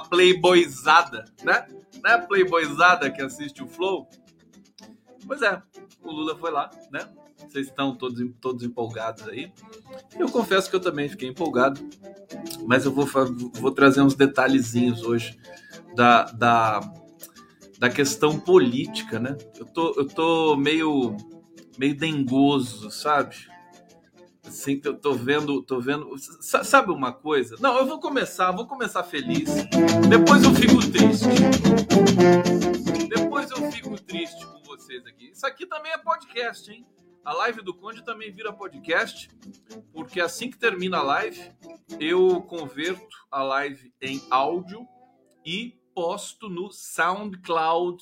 pra Playboyzada, né? Não é Playboyzada que assiste o Flow? Pois é, o Lula foi lá, né? Vocês estão todos, todos empolgados aí. Eu confesso que eu também fiquei empolgado, mas eu vou, vou trazer uns detalhezinhos hoje da, da, da questão política, né? Eu tô, eu tô meio, meio dengoso, sabe? Assim, eu tô vendo, tô vendo. Sabe uma coisa? Não, eu vou começar, vou começar feliz. Depois eu fico triste. Depois eu fico triste com vocês aqui. Isso aqui também é podcast, hein? A live do Conde também vira podcast, porque assim que termina a live, eu converto a live em áudio e posto no SoundCloud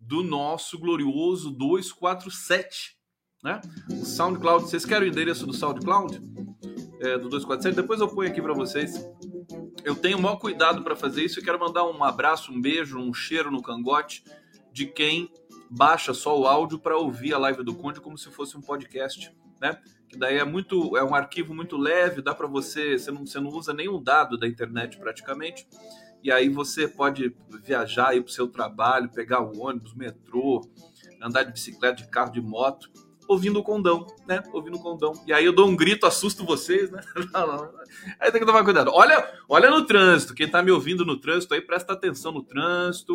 do nosso glorioso 247, né? O SoundCloud, vocês querem o endereço do SoundCloud? É, do 247, depois eu ponho aqui para vocês. Eu tenho o maior cuidado para fazer isso e quero mandar um abraço, um beijo, um cheiro no cangote de quem baixa só o áudio para ouvir a live do Conde como se fosse um podcast, né? Que daí é muito, é um arquivo muito leve, dá para você, você não, você não usa nenhum dado da internet praticamente, e aí você pode viajar aí para o seu trabalho, pegar o ônibus, metrô, andar de bicicleta, de carro, de moto, ouvindo o condão, né? Ouvindo o condão. E aí eu dou um grito, assusto vocês, né? Aí tem que tomar cuidado. Olha, olha no trânsito. Quem tá me ouvindo no trânsito aí, presta atenção no trânsito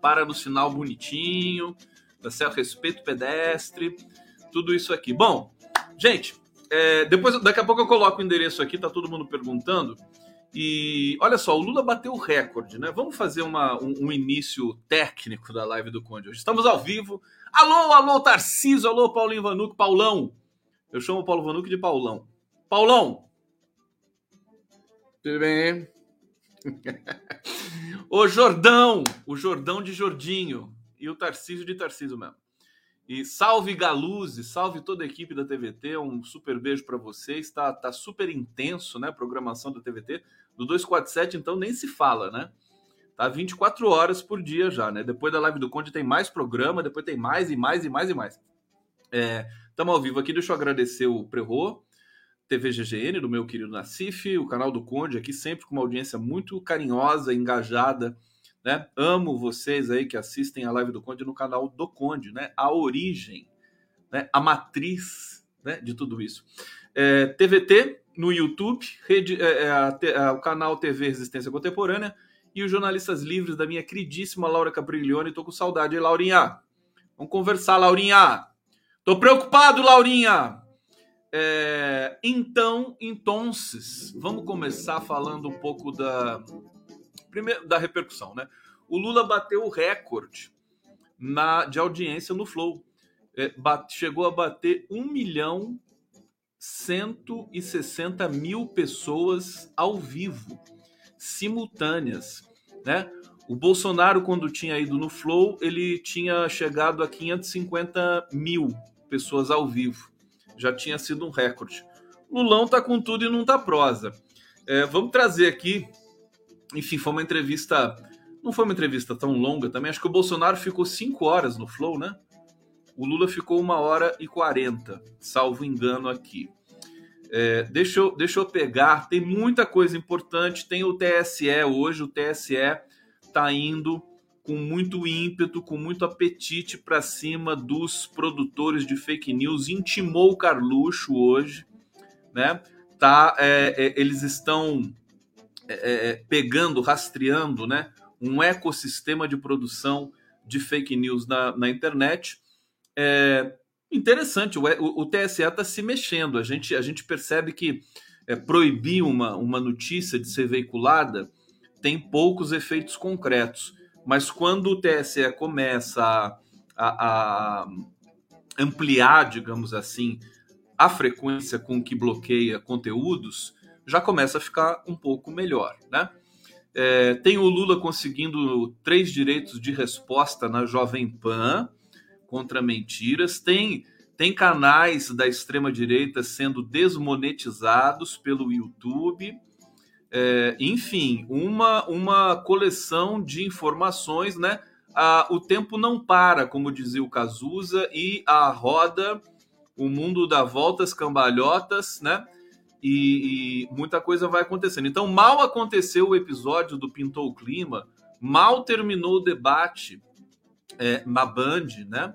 para no sinal bonitinho, tá certo? Respeito pedestre, tudo isso aqui. Bom, gente, é, depois, daqui a pouco eu coloco o endereço aqui, tá todo mundo perguntando. E olha só, o Lula bateu o recorde, né? Vamos fazer uma, um, um, início técnico da live do Conde hoje. Estamos ao vivo. Alô, alô, Tarcísio, alô, Paulinho Vanuc, Paulão. Eu chamo o Paulo Vanuc de Paulão. Paulão! Tudo bem? o Jordão, o Jordão de Jordinho e o Tarcísio de Tarcísio mesmo. E salve Galuzzi, salve toda a equipe da TVT, um super beijo para vocês. Tá, tá super intenso, né, a programação da TVT. Do 247, então, nem se fala, né? Tá 24 horas por dia já, né? Depois da live do Conde tem mais programa, depois tem mais e mais e mais e mais. Estamos é, ao vivo aqui, deixa eu agradecer o Prerro, TV GGN, do meu querido Nassif, o canal do Conde aqui, sempre com uma audiência muito carinhosa, engajada, né? Amo vocês aí que assistem a live do Conde no canal do Conde, né? A origem, né? A matriz, né? De tudo isso. É, TVT no YouTube, rede, é, é a, é, o canal TV Resistência Contemporânea e os jornalistas livres da minha queridíssima Laura Capriglione. Tô com saudade, hein, Laurinha? Vamos conversar, Laurinha. Tô preocupado, Laurinha. É, então, então, vamos começar falando um pouco da primeiro da repercussão, né? O Lula bateu o recorde na, de audiência no Flow. É, bate, chegou a bater 1 milhão 160 mil pessoas ao vivo, simultâneas, né? O Bolsonaro, quando tinha ido no Flow, ele tinha chegado a 550 mil pessoas ao vivo já tinha sido um recorde. Lulão tá com tudo e não tá prosa. É, vamos trazer aqui, enfim, foi uma entrevista, não foi uma entrevista tão longa também, acho que o Bolsonaro ficou cinco horas no Flow, né? O Lula ficou uma hora e quarenta, salvo engano aqui. É, deixa, eu, deixa eu pegar, tem muita coisa importante, tem o TSE hoje, o TSE tá indo com muito ímpeto, com muito apetite para cima dos produtores de fake news. Intimou o Carluxo hoje, né? Tá, é, é, eles estão é, é, é, pegando, rastreando, né? Um ecossistema de produção de fake news na, na internet. É interessante, o, o, o TSE está se mexendo. A gente, a gente percebe que é, proibir uma, uma notícia de ser veiculada tem poucos efeitos concretos mas quando o TSE começa a, a, a ampliar, digamos assim, a frequência com que bloqueia conteúdos, já começa a ficar um pouco melhor, né? É, tem o Lula conseguindo três direitos de resposta na Jovem Pan, contra mentiras, tem tem canais da extrema direita sendo desmonetizados pelo YouTube. É, enfim, uma, uma coleção de informações, né? Ah, o tempo não para, como dizia o Cazuza, e a roda, o mundo dá voltas cambalhotas, né? E, e, muita coisa vai acontecendo. Então, mal aconteceu o episódio do Pintou o Clima, mal terminou o debate é, na Band, né?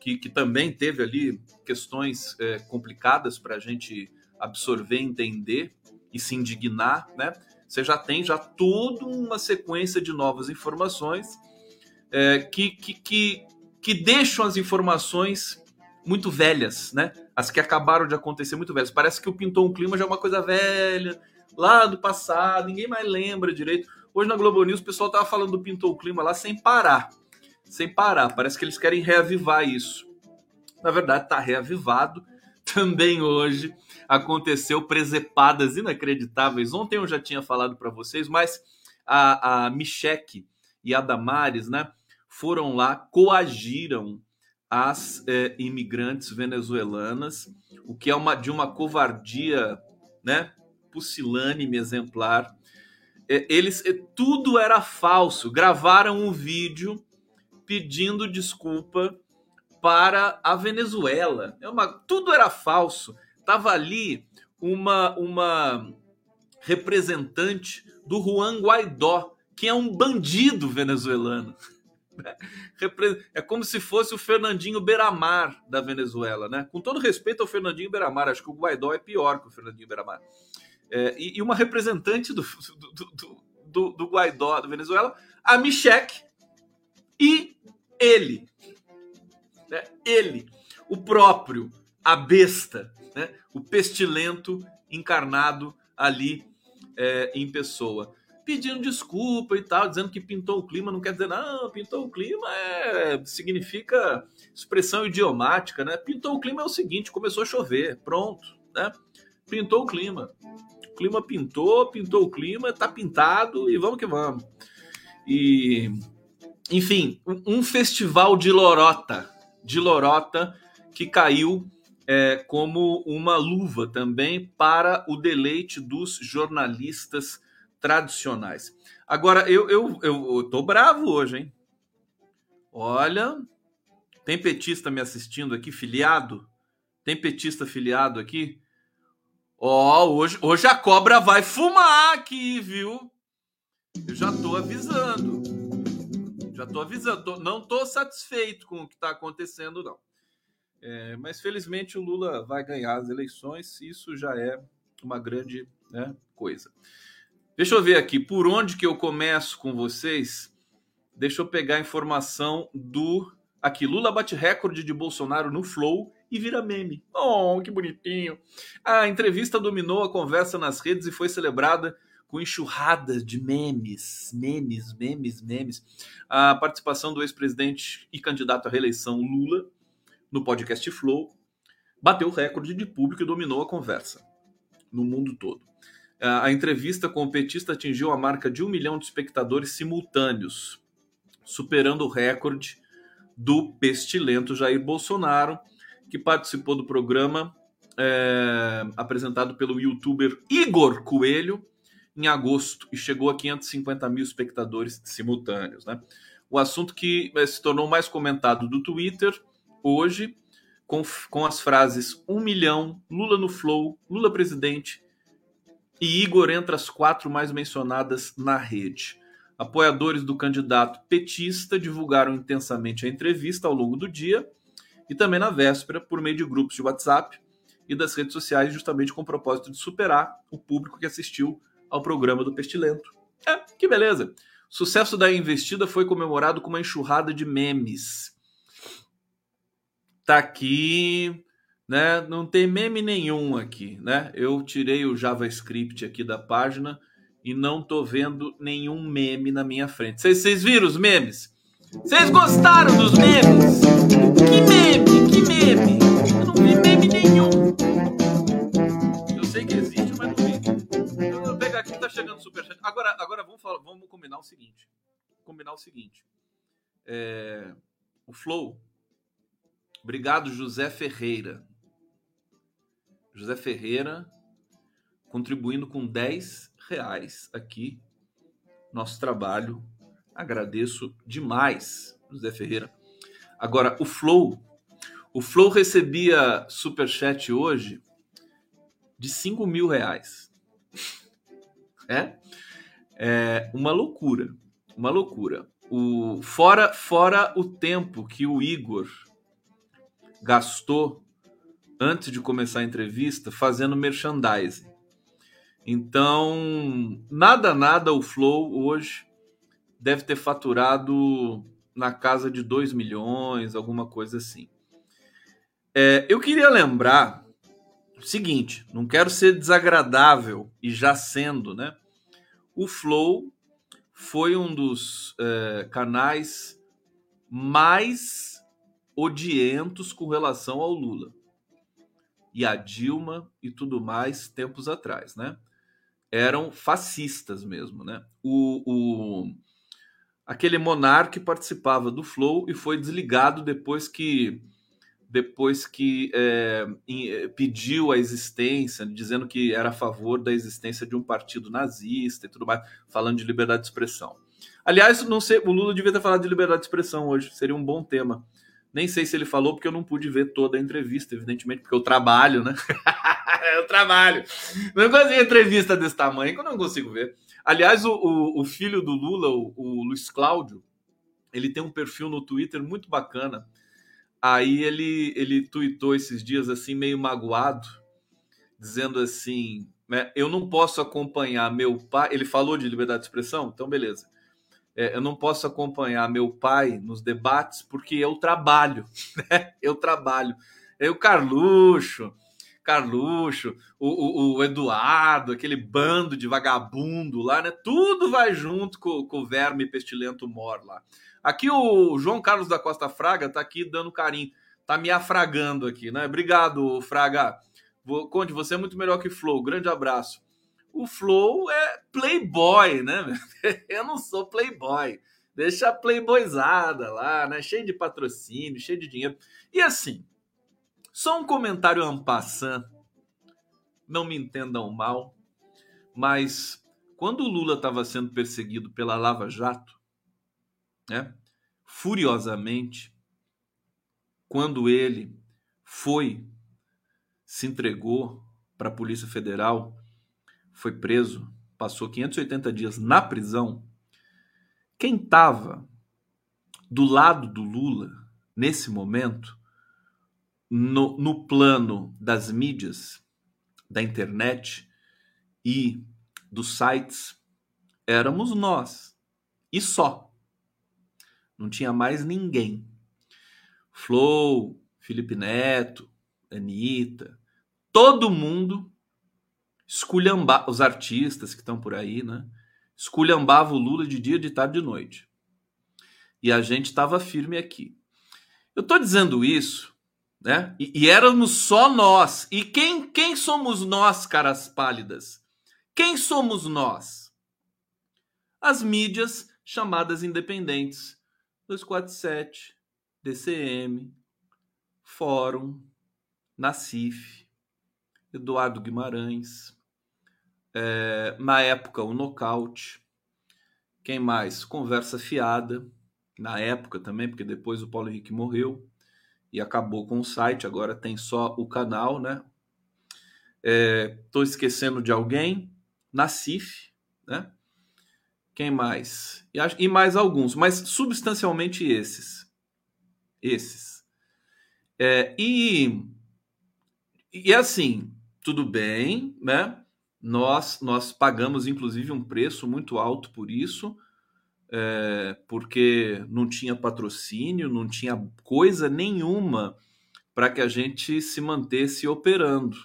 Que, que também teve ali questões é, complicadas para a gente absorver, entender e se indignar, né? Você já tem já toda uma sequência de novas informações é, que, que, que, que deixam as informações muito velhas, né? As que acabaram de acontecer muito velhas. Parece que o Pintou um Clima já é uma coisa velha, lá do passado, ninguém mais lembra direito. Hoje na Globo News o pessoal tava falando do Pintou o Clima lá sem parar. Sem parar. Parece que eles querem reavivar isso. Na verdade, está reavivado. Também hoje aconteceu presepadas inacreditáveis. Ontem eu já tinha falado para vocês, mas a, a Micheque e a Damares, né, foram lá, coagiram as é, imigrantes venezuelanas, o que é uma de uma covardia, né, pusilânime exemplar. É, eles é, tudo era falso. Gravaram um vídeo pedindo desculpa para a Venezuela. É uma, tudo era falso. Tava ali uma uma representante do Juan Guaidó, que é um bandido venezuelano. É como se fosse o Fernandinho Beiramar da Venezuela, né? Com todo respeito ao Fernandinho Beiramar, acho que o Guaidó é pior que o Fernandinho Beiramar. É, e, e, uma representante do, do, do, do, Guaidó da Venezuela, a Michek, e ele, né? ele, o próprio, a besta, né? o pestilento encarnado ali é, em pessoa pedindo desculpa e tal, dizendo que pintou o clima, não quer dizer, não, pintou o clima é, significa expressão idiomática, né? Pintou o clima é o seguinte, começou a chover, pronto, né? Pintou o clima. O clima pintou, pintou o clima, tá pintado e vamos que vamos. E, enfim, um festival de lorota, de lorota que caiu é, como uma luva também para o deleite dos jornalistas tradicionais. Agora, eu, eu, eu, eu tô bravo hoje, hein? Olha, tem petista me assistindo aqui, filiado? Tem petista filiado aqui? Ó, oh, hoje, hoje a cobra vai fumar aqui, viu? Eu já tô avisando. Já tô avisando. Tô, não tô satisfeito com o que tá acontecendo, não. É, mas felizmente o Lula vai ganhar as eleições. Isso já é uma grande né, coisa. Deixa eu ver aqui, por onde que eu começo com vocês? Deixa eu pegar a informação do. Aqui, Lula bate recorde de Bolsonaro no Flow e vira meme. Oh, que bonitinho. A entrevista dominou a conversa nas redes e foi celebrada com enxurradas de memes, memes, memes, memes. A participação do ex-presidente e candidato à reeleição Lula no podcast Flow bateu o recorde de público e dominou a conversa no mundo todo. A entrevista com o petista atingiu a marca de um milhão de espectadores simultâneos, superando o recorde do pestilento Jair Bolsonaro, que participou do programa é, apresentado pelo youtuber Igor Coelho em agosto e chegou a 550 mil espectadores simultâneos. Né? O assunto que é, se tornou mais comentado do Twitter hoje, com, com as frases um milhão, Lula no Flow, Lula presidente e Igor entre as quatro mais mencionadas na rede. Apoiadores do candidato petista divulgaram intensamente a entrevista ao longo do dia e também na véspera por meio de grupos de WhatsApp e das redes sociais, justamente com o propósito de superar o público que assistiu ao programa do Pestilento. É, que beleza! O sucesso da investida foi comemorado com uma enxurrada de memes. Tá aqui né? Não tem meme nenhum aqui, né? Eu tirei o JavaScript aqui da página e não tô vendo nenhum meme na minha frente. Vocês viram os memes? Vocês gostaram dos memes? Chegando superchat. Agora, agora vamos, falar, vamos combinar o seguinte. Combinar o seguinte. É, o Flow Obrigado, José Ferreira. José Ferreira contribuindo com 10 reais aqui nosso trabalho. Agradeço demais, José Ferreira. Agora, o Flow. O Flow recebia superchat hoje de 5 mil reais. É? É uma loucura. Uma loucura. O, fora, fora o tempo que o Igor gastou antes de começar a entrevista fazendo merchandising. Então, nada, nada, o Flow hoje deve ter faturado na casa de 2 milhões, alguma coisa assim. É, eu queria lembrar seguinte: não quero ser desagradável e já sendo, né? O Flow foi um dos é, canais mais odientos com relação ao Lula e a Dilma e tudo mais tempos atrás, né? eram fascistas mesmo, né? O, o aquele monarca participava do Flow e foi desligado depois que depois que é, pediu a existência, dizendo que era a favor da existência de um partido nazista e tudo mais, falando de liberdade de expressão. Aliás, não sei, o Lula devia ter falado de liberdade de expressão hoje, seria um bom tema. Nem sei se ele falou, porque eu não pude ver toda a entrevista, evidentemente, porque eu trabalho, né? eu trabalho. Não consigo entrevista desse tamanho, que eu não consigo ver. Aliás, o, o, o filho do Lula, o, o, Luiz Cláudio, ele tem um perfil no Twitter muito bacana. Aí ele, ele tweetou esses dias assim, meio magoado, dizendo assim: né, eu não posso acompanhar meu pai. Ele falou de liberdade de expressão, então beleza. É, eu não posso acompanhar meu pai nos debates porque eu trabalho, né? Eu trabalho. Eu, Carluxo, Carluxo, o, o, o, Eduardo, aquele bando de vagabundo lá, né? Tudo vai junto com, com o verme pestilento mor lá. Aqui o João Carlos da Costa Fraga tá aqui dando carinho, tá me afragando aqui, né? Obrigado, Fraga. Conde, você é muito melhor que Flow. Grande abraço. O Flow é playboy, né? Eu não sou playboy. Deixa a playboyzada lá, né? Cheio de patrocínio, cheio de dinheiro. E assim, só um comentário en passant, não me entendam mal, mas quando o Lula estava sendo perseguido pela Lava Jato, né, furiosamente, quando ele foi, se entregou para a Polícia Federal, foi preso, passou 580 dias na prisão, quem estava do lado do Lula nesse momento no, no plano das mídias, da internet e dos sites, éramos nós. E só. Não tinha mais ninguém. Flow, Felipe Neto, Anitta, todo mundo esculhambava, os artistas que estão por aí, né? Esculhambava o Lula de dia, de tarde, de noite. E a gente estava firme aqui. Eu estou dizendo isso né? E, e, éramos só nós. E quem, quem somos nós, caras pálidas? Quem somos nós? As mídias chamadas independentes. 247, DCM, Fórum, Nacif, Eduardo Guimarães, é, na época o Nocaute, quem mais? Conversa Fiada, na época também, porque depois o Paulo Henrique morreu e acabou com o site, agora tem só o canal, né? Estou é, esquecendo de alguém, Nacif, né? Quem mais? E, e mais alguns, mas substancialmente esses. Esses. É, e, e assim, tudo bem, né? Nós, nós pagamos, inclusive, um preço muito alto por isso, é, porque não tinha patrocínio, não tinha coisa nenhuma para que a gente se mantesse operando,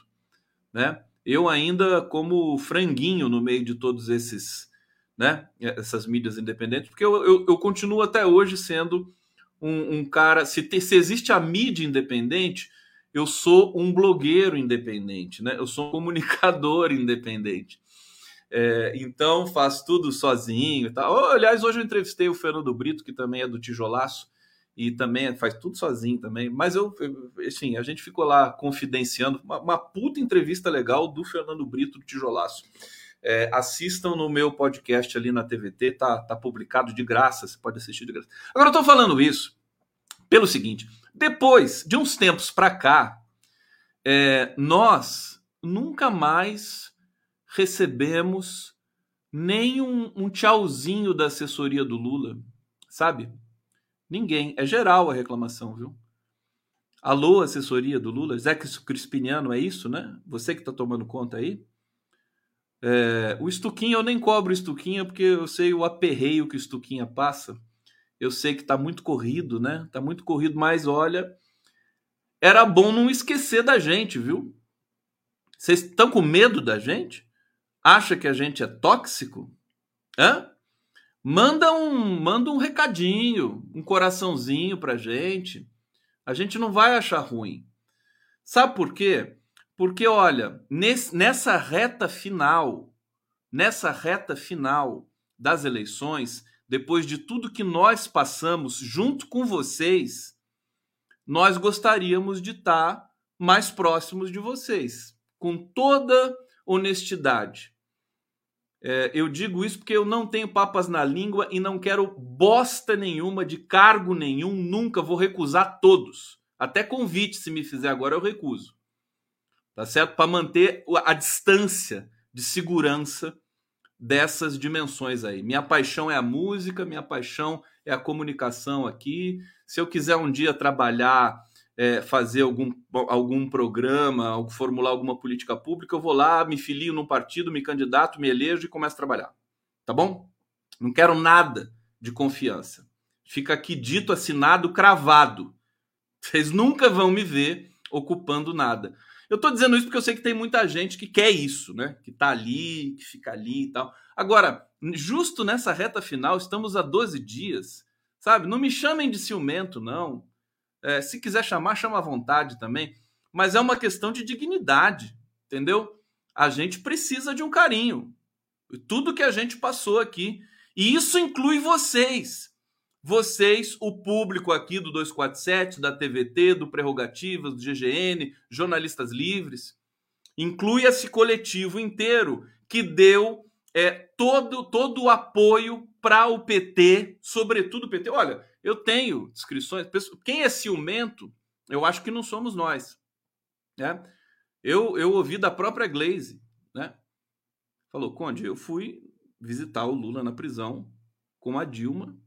né? Eu ainda como franguinho no meio de todos esses, né? Essas mídias independentes, porque eu, eu, eu continuo até hoje sendo um, um cara. Se, te, se existe a mídia independente, eu sou um blogueiro independente, né? Eu sou um comunicador independente. É, então faz tudo sozinho e tal. aliás, hoje eu entrevistei o Fernando Brito, que também é do Tijolaço, e também faz tudo sozinho também. Mas eu, assim, a gente ficou lá confidenciando uma, uma puta entrevista legal do Fernando Brito do Tijolaço. É, assistam no meu podcast ali na TVT, tá, tá publicado de graça, você pode assistir de graça. Agora eu tô falando isso pelo seguinte: depois de uns tempos para cá, é, nós nunca mais recebemos nem um, um tchauzinho da assessoria do Lula, sabe? Ninguém. É geral a reclamação, viu? Alô, assessoria do Lula? Zé Crispiniano, é isso, né? Você que está tomando conta aí? É, o Estuquinha, eu nem cobro o Estuquinha porque eu sei o aperreio que o Estuquinha passa. Eu sei que está muito corrido, né? Está muito corrido, mas olha, era bom não esquecer da gente, viu? Vocês estão com medo da gente? Acha que a gente é tóxico? Hã? Manda um, manda um recadinho, um coraçãozinho pra gente. A gente não vai achar ruim. Sabe por quê? Porque, olha, nesse, nessa reta final, nessa reta final das eleições, depois de tudo que nós passamos junto com vocês, nós gostaríamos de estar mais próximos de vocês, com toda honestidade. É, eu digo isso porque eu não tenho papas na língua e não quero bosta nenhuma de cargo nenhum, nunca vou recusar todos. Até convite, se me fizer agora, eu recuso. Tá certo? Para manter a distância de segurança dessas dimensões aí. Minha paixão é a música, minha paixão é a comunicação aqui. Se eu quiser um dia trabalhar é, fazer algum, algum programa, formular alguma política pública, eu vou lá, me filio num partido, me candidato, me elejo e começo a trabalhar. Tá bom? Não quero nada de confiança. Fica aqui dito, assinado, cravado. Vocês nunca vão me ver ocupando nada. Eu tô dizendo isso porque eu sei que tem muita gente que quer isso, né? Que tá ali, que fica ali e tal. Agora, justo nessa reta final, estamos a 12 dias, sabe? Não me chamem de ciumento, não. É, se quiser chamar, chama à vontade também. Mas é uma questão de dignidade, entendeu? A gente precisa de um carinho. Tudo que a gente passou aqui. E isso inclui vocês. Vocês, o público aqui do 247, da TVT, do Prerrogativas, do GGN, jornalistas livres. Inclui esse coletivo inteiro que deu é, todo, todo o apoio para o PT, sobretudo o PT. Olha, eu tenho descrições. Quem é ciumento, eu acho que não somos nós. Né? Eu, eu ouvi da própria Glaze, né? Falou, Conde, eu fui visitar o Lula na prisão com a Dilma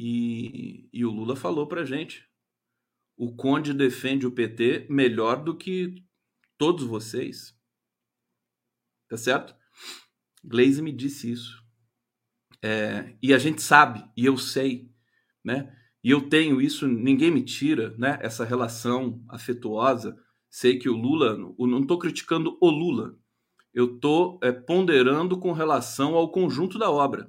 e, e o Lula falou pra gente: o Conde defende o PT melhor do que todos vocês. Tá certo? Glaze me disse isso. É, e a gente sabe, e eu sei, né? E eu tenho isso, ninguém me tira, né? Essa relação afetuosa. Sei que o Lula, não estou criticando o Lula, eu estou é, ponderando com relação ao conjunto da obra.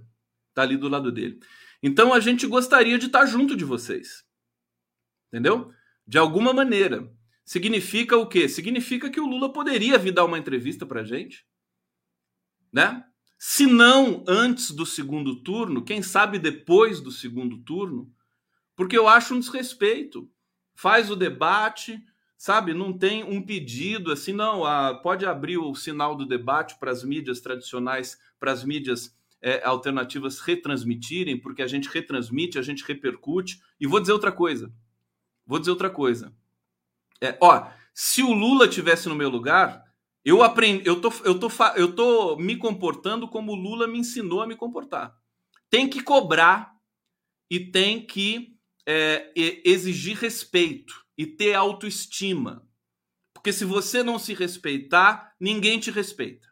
Tá ali do lado dele. Então a gente gostaria de estar junto de vocês. Entendeu? De alguma maneira. Significa o quê? Significa que o Lula poderia vir dar uma entrevista pra gente, né? Se não antes do segundo turno, quem sabe depois do segundo turno, porque eu acho um desrespeito. Faz o debate, sabe? Não tem um pedido assim, não. Ah, pode abrir o sinal do debate para as mídias tradicionais, para as mídias é, alternativas retransmitirem, porque a gente retransmite, a gente repercute. E vou dizer outra coisa. Vou dizer outra coisa. É, ó, se o Lula tivesse no meu lugar, eu aprendi, eu tô, eu tô, eu tô me comportando como o Lula me ensinou a me comportar. Tem que cobrar e tem que é, exigir respeito e ter autoestima. Porque se você não se respeitar, ninguém te respeita.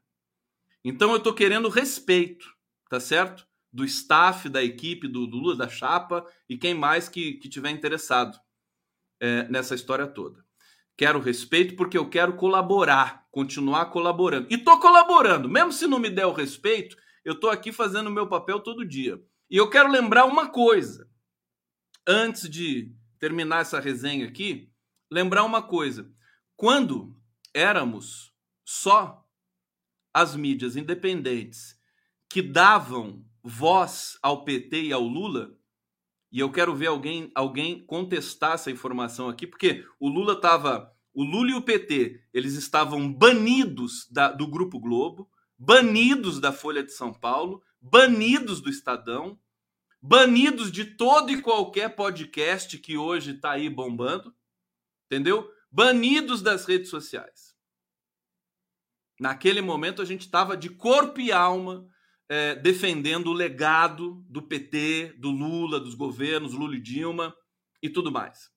Então eu tô querendo respeito, tá certo? Do staff, da equipe, do, do Lula, da chapa e quem mais que, que tiver interessado é, nessa história toda. Quero respeito porque eu quero colaborar, continuar colaborando. E tô colaborando, mesmo se não me der o respeito, eu tô aqui fazendo o meu papel todo dia. E eu quero lembrar uma coisa. Antes de terminar essa resenha aqui, lembrar uma coisa. Quando éramos só as mídias independentes que davam voz ao PT e ao Lula, E eu quero ver alguém, alguém contestar essa informação aqui, porque o Lula estava. O Lula e o PT, eles estavam banidos da, do Grupo Globo, banidos da Folha de São Paulo, banidos do Estadão, banidos de todo e qualquer podcast que hoje está aí bombando, entendeu? Banidos das redes sociais. Naquele momento a gente estava de corpo e alma é, defendendo o legado do PT, do Lula, dos governos, Lula e Dilma e tudo mais.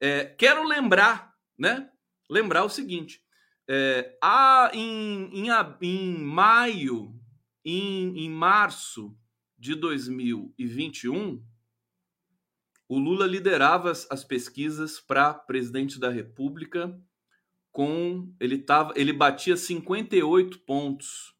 É, quero lembrar, né? Lembrar o seguinte: é, há em, em, em maio, em, em março de 2021, o Lula liderava as, as pesquisas para presidente da República com ele tava, ele batia 58 pontos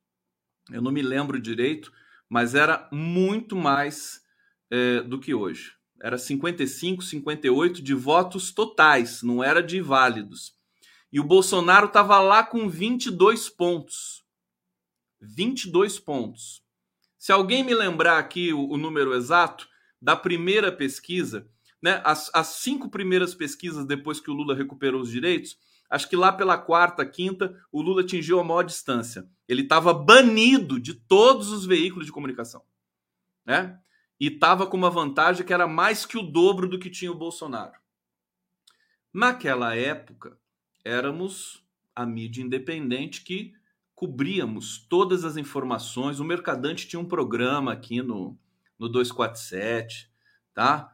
eu não me lembro direito, mas era muito mais é, do que hoje. Era 55, 58 de votos totais, não era de válidos. E o Bolsonaro estava lá com 22 pontos. 22 pontos. Se alguém me lembrar aqui o, o número exato da primeira pesquisa, né, as, as cinco primeiras pesquisas depois que o Lula recuperou os direitos, acho que lá pela quarta, quinta, o Lula atingiu a maior distância. Ele estava banido de todos os veículos de comunicação, né? E estava com uma vantagem que era mais que o dobro do que tinha o Bolsonaro. Naquela época, éramos a mídia independente que cobríamos todas as informações. O Mercadante tinha um programa aqui no, no 247, tá?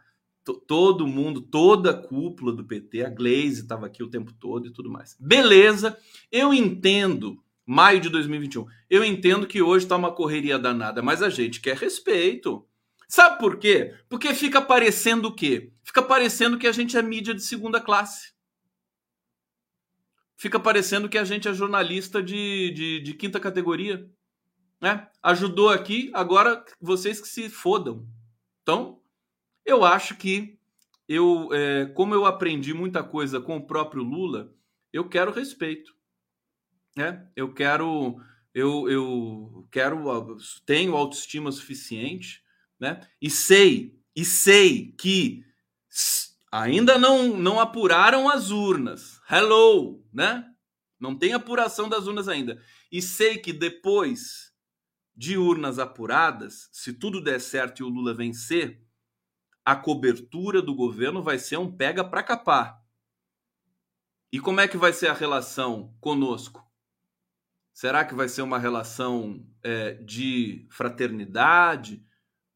Todo mundo, toda a cúpula do PT, a Glaze estava aqui o tempo todo e tudo mais. Beleza, eu entendo, maio de 2021, eu entendo que hoje está uma correria danada, mas a gente quer respeito. Sabe por quê? Porque fica parecendo o quê? Fica parecendo que a gente é mídia de segunda classe. Fica parecendo que a gente é jornalista de, de, de quinta categoria. Né? Ajudou aqui, agora vocês que se fodam. Então, eu acho que eu, é, como eu aprendi muita coisa com o próprio Lula, eu quero respeito, né? Eu quero, eu, eu quero, tenho autoestima suficiente, né? E sei, e sei que ainda não não apuraram as urnas. Hello, né? Não tem apuração das urnas ainda. E sei que depois de urnas apuradas, se tudo der certo e o Lula vencer, a cobertura do governo vai ser um pega para capar. E como é que vai ser a relação conosco? Será que vai ser uma relação é, de fraternidade,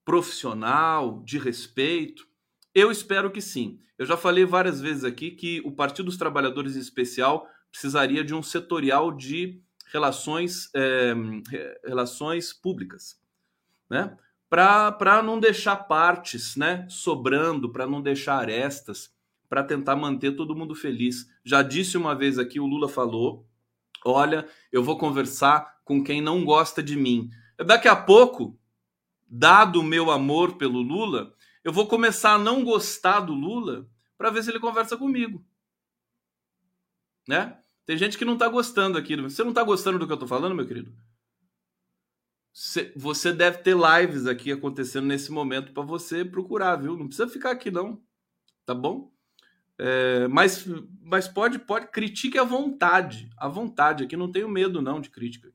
profissional, de respeito? Eu espero que sim. Eu já falei várias vezes aqui que o Partido dos Trabalhadores em especial precisaria de um setorial de relações, é, relações públicas, né? Para não deixar partes né, sobrando, para não deixar arestas, para tentar manter todo mundo feliz. Já disse uma vez aqui, o Lula falou: olha, eu vou conversar com quem não gosta de mim. Daqui a pouco, dado o meu amor pelo Lula, eu vou começar a não gostar do Lula para ver se ele conversa comigo. Né? Tem gente que não está gostando aqui. Você não está gostando do que eu estou falando, meu querido? Você deve ter lives aqui acontecendo nesse momento para você procurar, viu? Não precisa ficar aqui não, tá bom? É, mas, mas pode, pode critique à vontade, à vontade. Aqui não tenho medo não de crítica.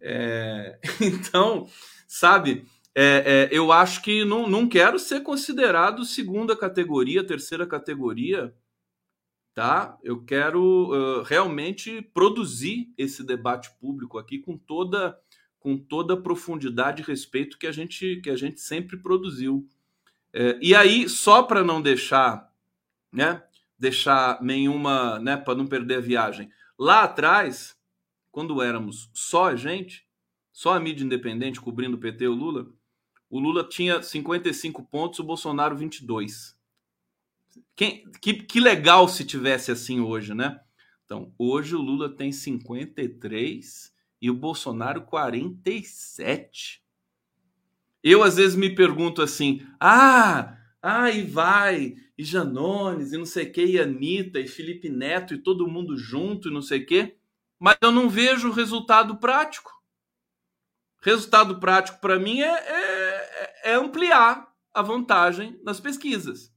É, então, sabe? É, é, eu acho que não, não quero ser considerado segunda categoria, terceira categoria, tá? Eu quero uh, realmente produzir esse debate público aqui com toda com toda a profundidade e respeito que a gente, que a gente sempre produziu. É, e aí, só para não deixar, né, deixar nenhuma, né, para não perder a viagem, lá atrás, quando éramos só a gente, só a mídia independente cobrindo o PT e o Lula, o Lula tinha 55 pontos, o Bolsonaro 22. Quem, que, que legal se tivesse assim hoje, né? Então, hoje o Lula tem 53 e o Bolsonaro 47. Eu às vezes me pergunto assim: ah, ah, e vai, e Janones, e não sei o que, e Anitta, e Felipe Neto, e todo mundo junto, e não sei o que, mas eu não vejo resultado prático. Resultado prático para mim é, é, é, ampliar, a vantagem nas pesquisas.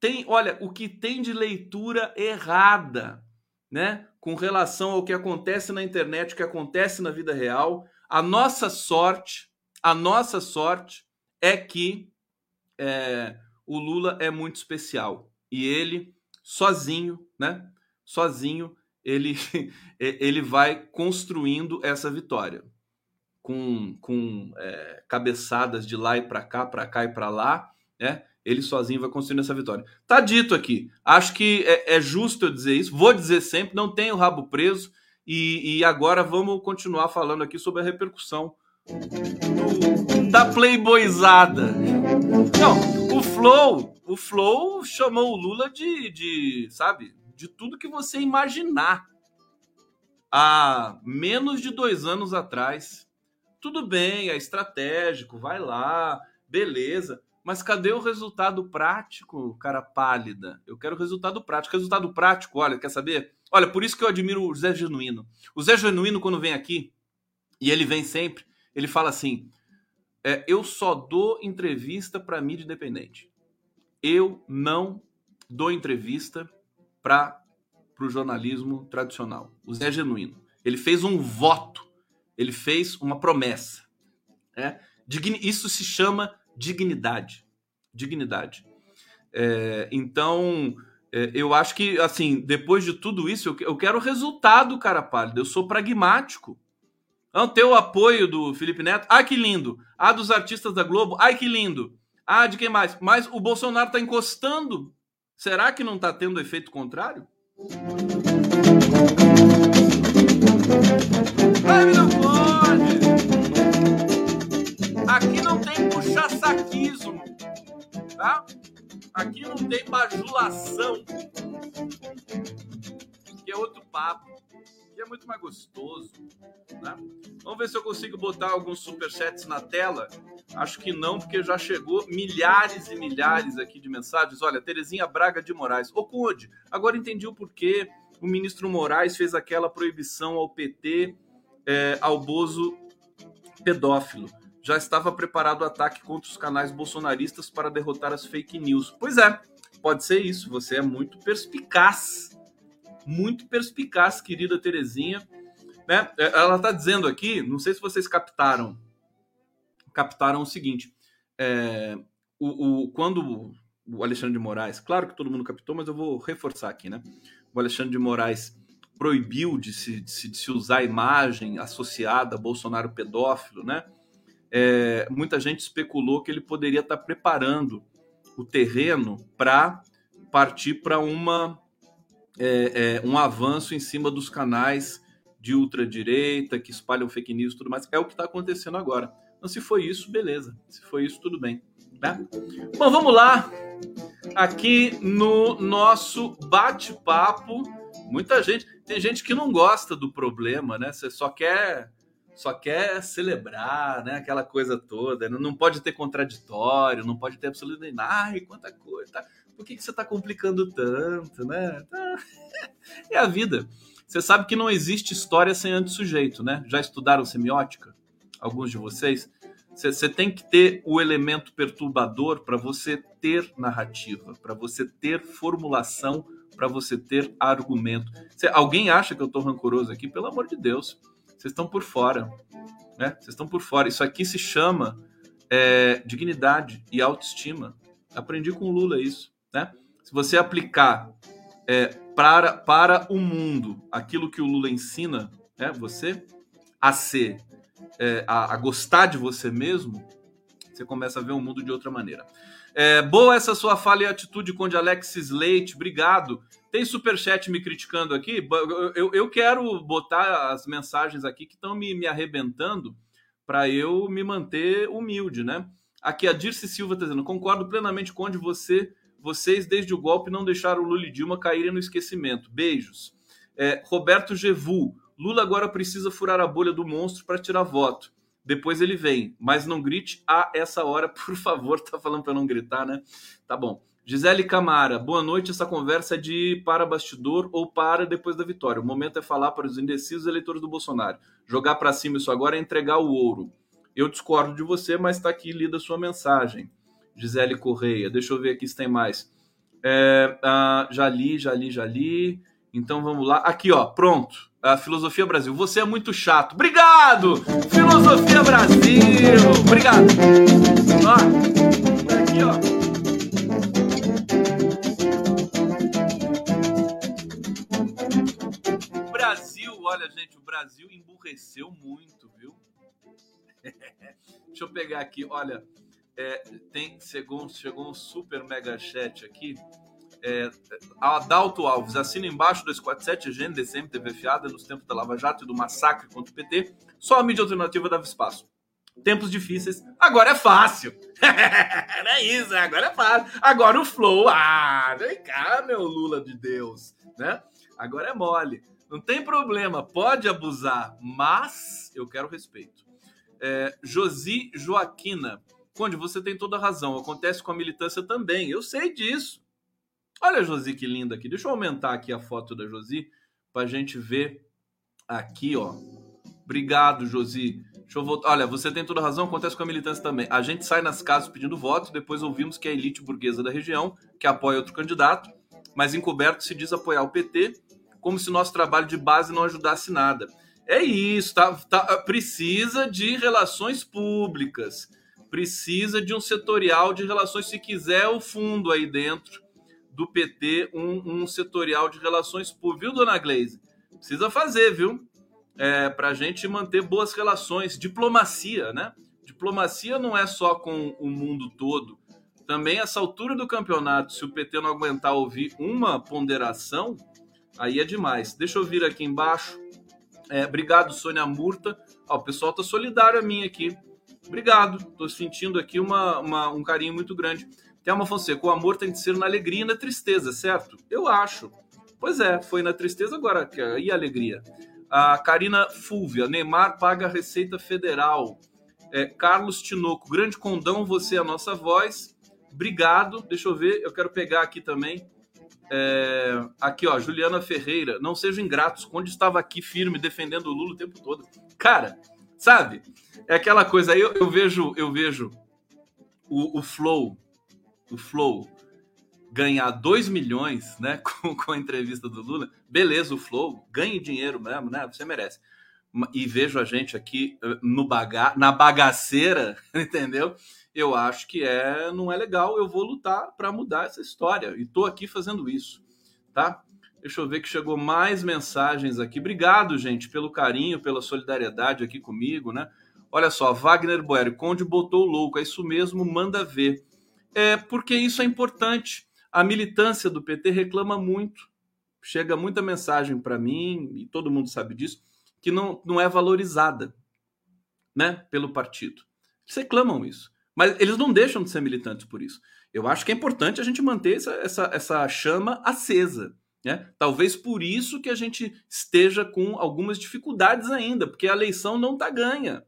Tem, olha, o que tem de leitura errada, né, com relação ao que acontece na internet, o que acontece na vida real, a nossa sorte, a nossa sorte é que é, o Lula é muito especial e ele sozinho, né, sozinho ele ele vai construindo essa vitória com, com é, cabeçadas de lá e para cá, para cá e para lá, né? Ele sozinho vai construindo essa vitória. Tá dito aqui. Acho que é, é justo eu dizer isso. Vou dizer sempre, não tenho rabo preso. E, e, agora vamos continuar falando aqui sobre a repercussão do, da playboyzada. Não, o Flow, o Flow chamou o Lula de, de, sabe, de tudo que você imaginar. Há menos de dois anos atrás, tudo bem, é estratégico, vai lá, beleza. Mas cadê o resultado prático, cara pálida? Eu quero resultado prático. Resultado prático, olha, quer saber? Olha, por isso que eu admiro o Zé Genuíno. O Zé Genuíno, quando vem aqui, e ele vem sempre, ele fala assim: é, eu só dou entrevista para mídia independente. Eu não dou entrevista para o jornalismo tradicional. O Zé Genuíno. Ele fez um voto ele fez uma promessa. Né? Isso se chama dignidade. Dignidade. É, então, é, eu acho que, assim, depois de tudo isso, eu, eu quero resultado, cara pálido. Eu sou pragmático. Não ter o apoio do Felipe Neto. Ai, que lindo. Ah, dos artistas da Globo. Ai, que lindo. Ah, de quem mais? Mas o Bolsonaro está encostando. Será que não está tendo efeito contrário? Ai, não pode! Puxa-saquismo, tá? Aqui não tem bajulação. Que é outro papo. Que é muito mais gostoso, né? Vamos ver se eu consigo botar alguns superchats na tela. Acho que não, porque já chegou milhares e milhares aqui de mensagens. Olha, Terezinha Braga de Moraes. Ô, Conde, agora entendi o porquê o ministro Moraes fez aquela proibição ao PT, é, ao Bozo pedófilo. Já estava preparado o ataque contra os canais bolsonaristas para derrotar as fake news. Pois é, pode ser isso. Você é muito perspicaz. Muito perspicaz, querida Terezinha. Né? É, ela está dizendo aqui, não sei se vocês captaram, captaram o seguinte: é, o, o, quando o Alexandre de Moraes, claro que todo mundo captou, mas eu vou reforçar aqui, né? o Alexandre de Moraes proibiu de se, de se, de se usar a imagem associada a Bolsonaro pedófilo, né? É, muita gente especulou que ele poderia estar preparando o terreno para partir para uma é, é, um avanço em cima dos canais de ultradireita que espalham fake news e tudo mais. É o que está acontecendo agora. Então, se foi isso, beleza. Se foi isso, tudo bem. Né? Bom, vamos lá. Aqui no nosso bate-papo, muita gente, tem gente que não gosta do problema, né? Você só quer só quer celebrar, né? Aquela coisa toda. Não pode ter contraditório, não pode ter absolutamente. Ai, quanta coisa. Tá? Por que, que você está complicando tanto, né? Tá. É a vida. Você sabe que não existe história sem anti-sujeito, né? Já estudaram semiótica? Alguns de vocês? Você tem que ter o elemento perturbador para você ter narrativa, para você ter formulação, para você ter argumento. Cê, alguém acha que eu estou rancoroso aqui? Pelo amor de Deus, vocês estão por fora. Né? Vocês estão por fora. Isso aqui se chama é, dignidade e autoestima. Aprendi com o Lula isso. Né? Se você aplicar é, para, para o mundo aquilo que o Lula ensina, né, você a ser é, a, a, gostar de você mesmo, você começa a ver o mundo de outra maneira. É, boa essa sua fala e atitude, Conde Alexis Leite, obrigado. Tem superchat me criticando aqui? Eu, eu quero botar as mensagens aqui que estão me, me arrebentando para eu me manter humilde, né? Aqui a Dirce Silva está dizendo: concordo plenamente, Conde, você, vocês desde o golpe não deixaram o Lula e Dilma caírem no esquecimento. Beijos. É, Roberto Gevu, Lula agora precisa furar a bolha do monstro para tirar voto. Depois ele vem, mas não grite a essa hora, por favor. Tá falando para não gritar, né? Tá bom. Gisele Camara, boa noite. Essa conversa é de para bastidor ou para depois da vitória. O momento é falar para os indecisos eleitores do Bolsonaro. Jogar para cima isso agora é entregar o ouro. Eu discordo de você, mas está aqui lida a sua mensagem. Gisele Correia. Deixa eu ver aqui se tem mais. É, ah, já li, já li, já li. Então vamos lá. Aqui, ó, pronto. A Filosofia Brasil. Você é muito chato. Obrigado! Filosofia Brasil! Obrigado! Ó, aqui, ó. Brasil, olha, gente, o Brasil emburreceu muito, viu? Deixa eu pegar aqui, olha. É, tem, chegou, chegou um super mega chat aqui. É, Adalto Alves, assina embaixo 247 GN, DCM, TV Fiada, nos tempos da Lava Jato e do massacre contra o PT. Só a mídia alternativa dava espaço. Tempos difíceis, agora é fácil. é isso, agora é fácil. Agora o Flow, ah, vem cá, meu Lula de Deus, né? Agora é mole. Não tem problema, pode abusar, mas eu quero respeito. É, Josi Joaquina, Conde, você tem toda a razão. Acontece com a militância também. Eu sei disso. Olha a Josi que linda aqui. Deixa eu aumentar aqui a foto da Josi para a gente ver aqui, ó. Obrigado, Josi. Deixa eu voltar. Olha, você tem toda razão, acontece com a militância também. A gente sai nas casas pedindo voto, depois ouvimos que a elite burguesa da região, que apoia outro candidato, mas encoberto se diz apoiar o PT, como se nosso trabalho de base não ajudasse nada. É isso, tá, tá, precisa de relações públicas precisa de um setorial de relações, se quiser o fundo aí dentro do PT, um, um setorial de relações públicas, viu, dona Gleise? Precisa fazer, viu? É, para a gente manter boas relações, diplomacia, né? Diplomacia não é só com o mundo todo. Também essa altura do campeonato, se o PT não aguentar ouvir uma ponderação, aí é demais. Deixa eu vir aqui embaixo. É, obrigado, Sônia Murta. Ó, o pessoal tá solidário a mim aqui. Obrigado, estou sentindo aqui uma, uma, um carinho muito grande. Thelma Fonseca, o amor tem que ser na alegria e na tristeza, certo? Eu acho. Pois é, foi na tristeza agora e a alegria. A Karina Fúvia, Neymar paga a Receita Federal. É, Carlos Tinoco, grande condão, você é a nossa voz. Obrigado. Deixa eu ver, eu quero pegar aqui também. É, aqui, ó, Juliana Ferreira. Não sejam ingratos, Conde estava aqui firme defendendo o Lula o tempo todo. Cara, sabe? É aquela coisa aí, eu, eu vejo, eu vejo o, o Flow, o Flow ganhar 2 milhões, né, com, com a entrevista do Lula. Beleza, o Flow, ganhe dinheiro mesmo, né? Você merece. E vejo a gente aqui eh, no baga na bagaceira, entendeu? Eu acho que é não é legal. Eu vou lutar para mudar essa história e tô aqui fazendo isso, tá? Deixa eu ver que chegou mais mensagens aqui. Obrigado, gente, pelo carinho, pela solidariedade aqui comigo, né? Olha só, Wagner Boero, Conde botou louco, é isso mesmo, manda ver. É porque isso é importante. A militância do PT reclama muito. Chega muita mensagem para mim, e todo mundo sabe disso, que não, não é valorizada né, pelo partido. Eles reclamam isso. Mas eles não deixam de ser militantes por isso. Eu acho que é importante a gente manter essa, essa, essa chama acesa. Né? Talvez por isso que a gente esteja com algumas dificuldades ainda, porque a eleição não está ganha.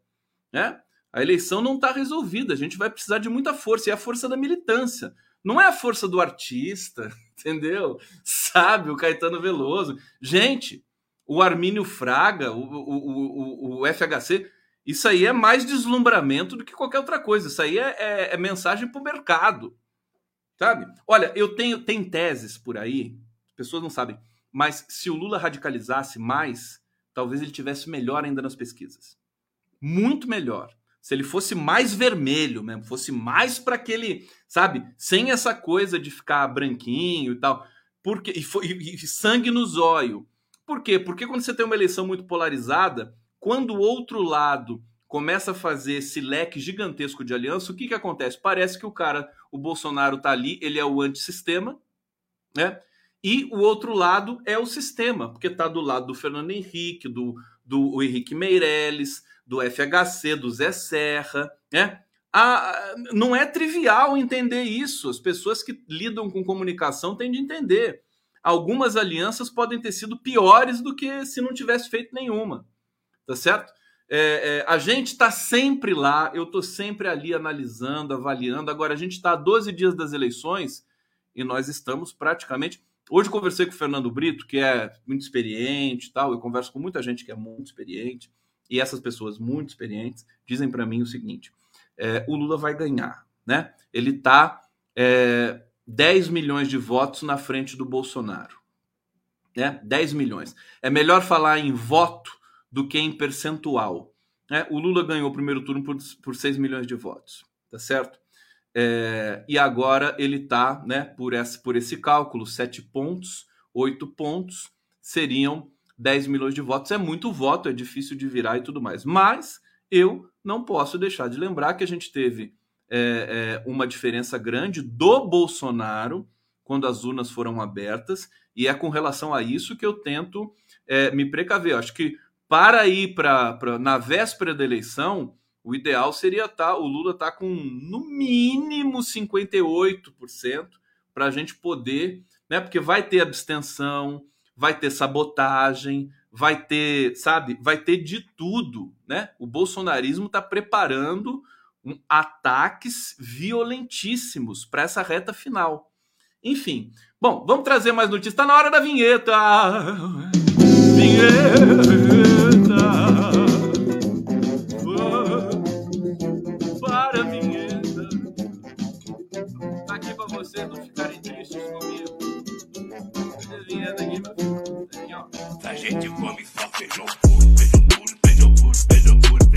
Né? A eleição não está resolvida, a gente vai precisar de muita força, e é a força da militância. Não é a força do artista, entendeu? Sabe, o Caetano Veloso. Gente, o Armínio Fraga, o, o, o, o FHC, isso aí é mais deslumbramento do que qualquer outra coisa. Isso aí é, é, é mensagem para o mercado. Sabe? Olha, eu tenho tem teses por aí, pessoas não sabem, mas se o Lula radicalizasse mais, talvez ele tivesse melhor ainda nas pesquisas muito melhor. Se ele fosse mais vermelho mesmo, fosse mais para aquele, sabe, sem essa coisa de ficar branquinho e tal, porque e, foi, e sangue no zóio. Por quê? Porque quando você tem uma eleição muito polarizada, quando o outro lado começa a fazer esse leque gigantesco de aliança, o que, que acontece? Parece que o cara, o Bolsonaro tá ali, ele é o antissistema, né? E o outro lado é o sistema, porque tá do lado do Fernando Henrique, do, do Henrique Meirelles, do FHC, do Zé Serra, né? Ah, não é trivial entender isso. As pessoas que lidam com comunicação têm de entender. Algumas alianças podem ter sido piores do que se não tivesse feito nenhuma. Tá certo? É, é, a gente está sempre lá, eu estou sempre ali analisando, avaliando. Agora, a gente está a 12 dias das eleições e nós estamos praticamente. Hoje conversei com o Fernando Brito, que é muito experiente tal. Eu converso com muita gente que é muito experiente. E essas pessoas muito experientes dizem para mim o seguinte: é, o Lula vai ganhar. né? Ele está é, 10 milhões de votos na frente do Bolsonaro. Né? 10 milhões. É melhor falar em voto do que em percentual. Né? O Lula ganhou o primeiro turno por, por 6 milhões de votos, tá certo? É, e agora ele está, né, por, por esse cálculo, 7 pontos, 8 pontos seriam 10 milhões de votos. É muito voto, é difícil de virar e tudo mais. Mas eu não posso deixar de lembrar que a gente teve é, é, uma diferença grande do Bolsonaro quando as urnas foram abertas, e é com relação a isso que eu tento é, me precaver. Eu acho que para ir para na véspera da eleição, o ideal seria tá, o Lula tá com no mínimo 58% para a gente poder, né? Porque vai ter abstenção, vai ter sabotagem, vai ter, sabe, vai ter de tudo, né? O bolsonarismo está preparando um, ataques violentíssimos para essa reta final. Enfim, bom, vamos trazer mais notícias. Está na hora da vinheta. Vinheta. Gente come só feijão puro, feijão puro, feijão puro, feijão puro.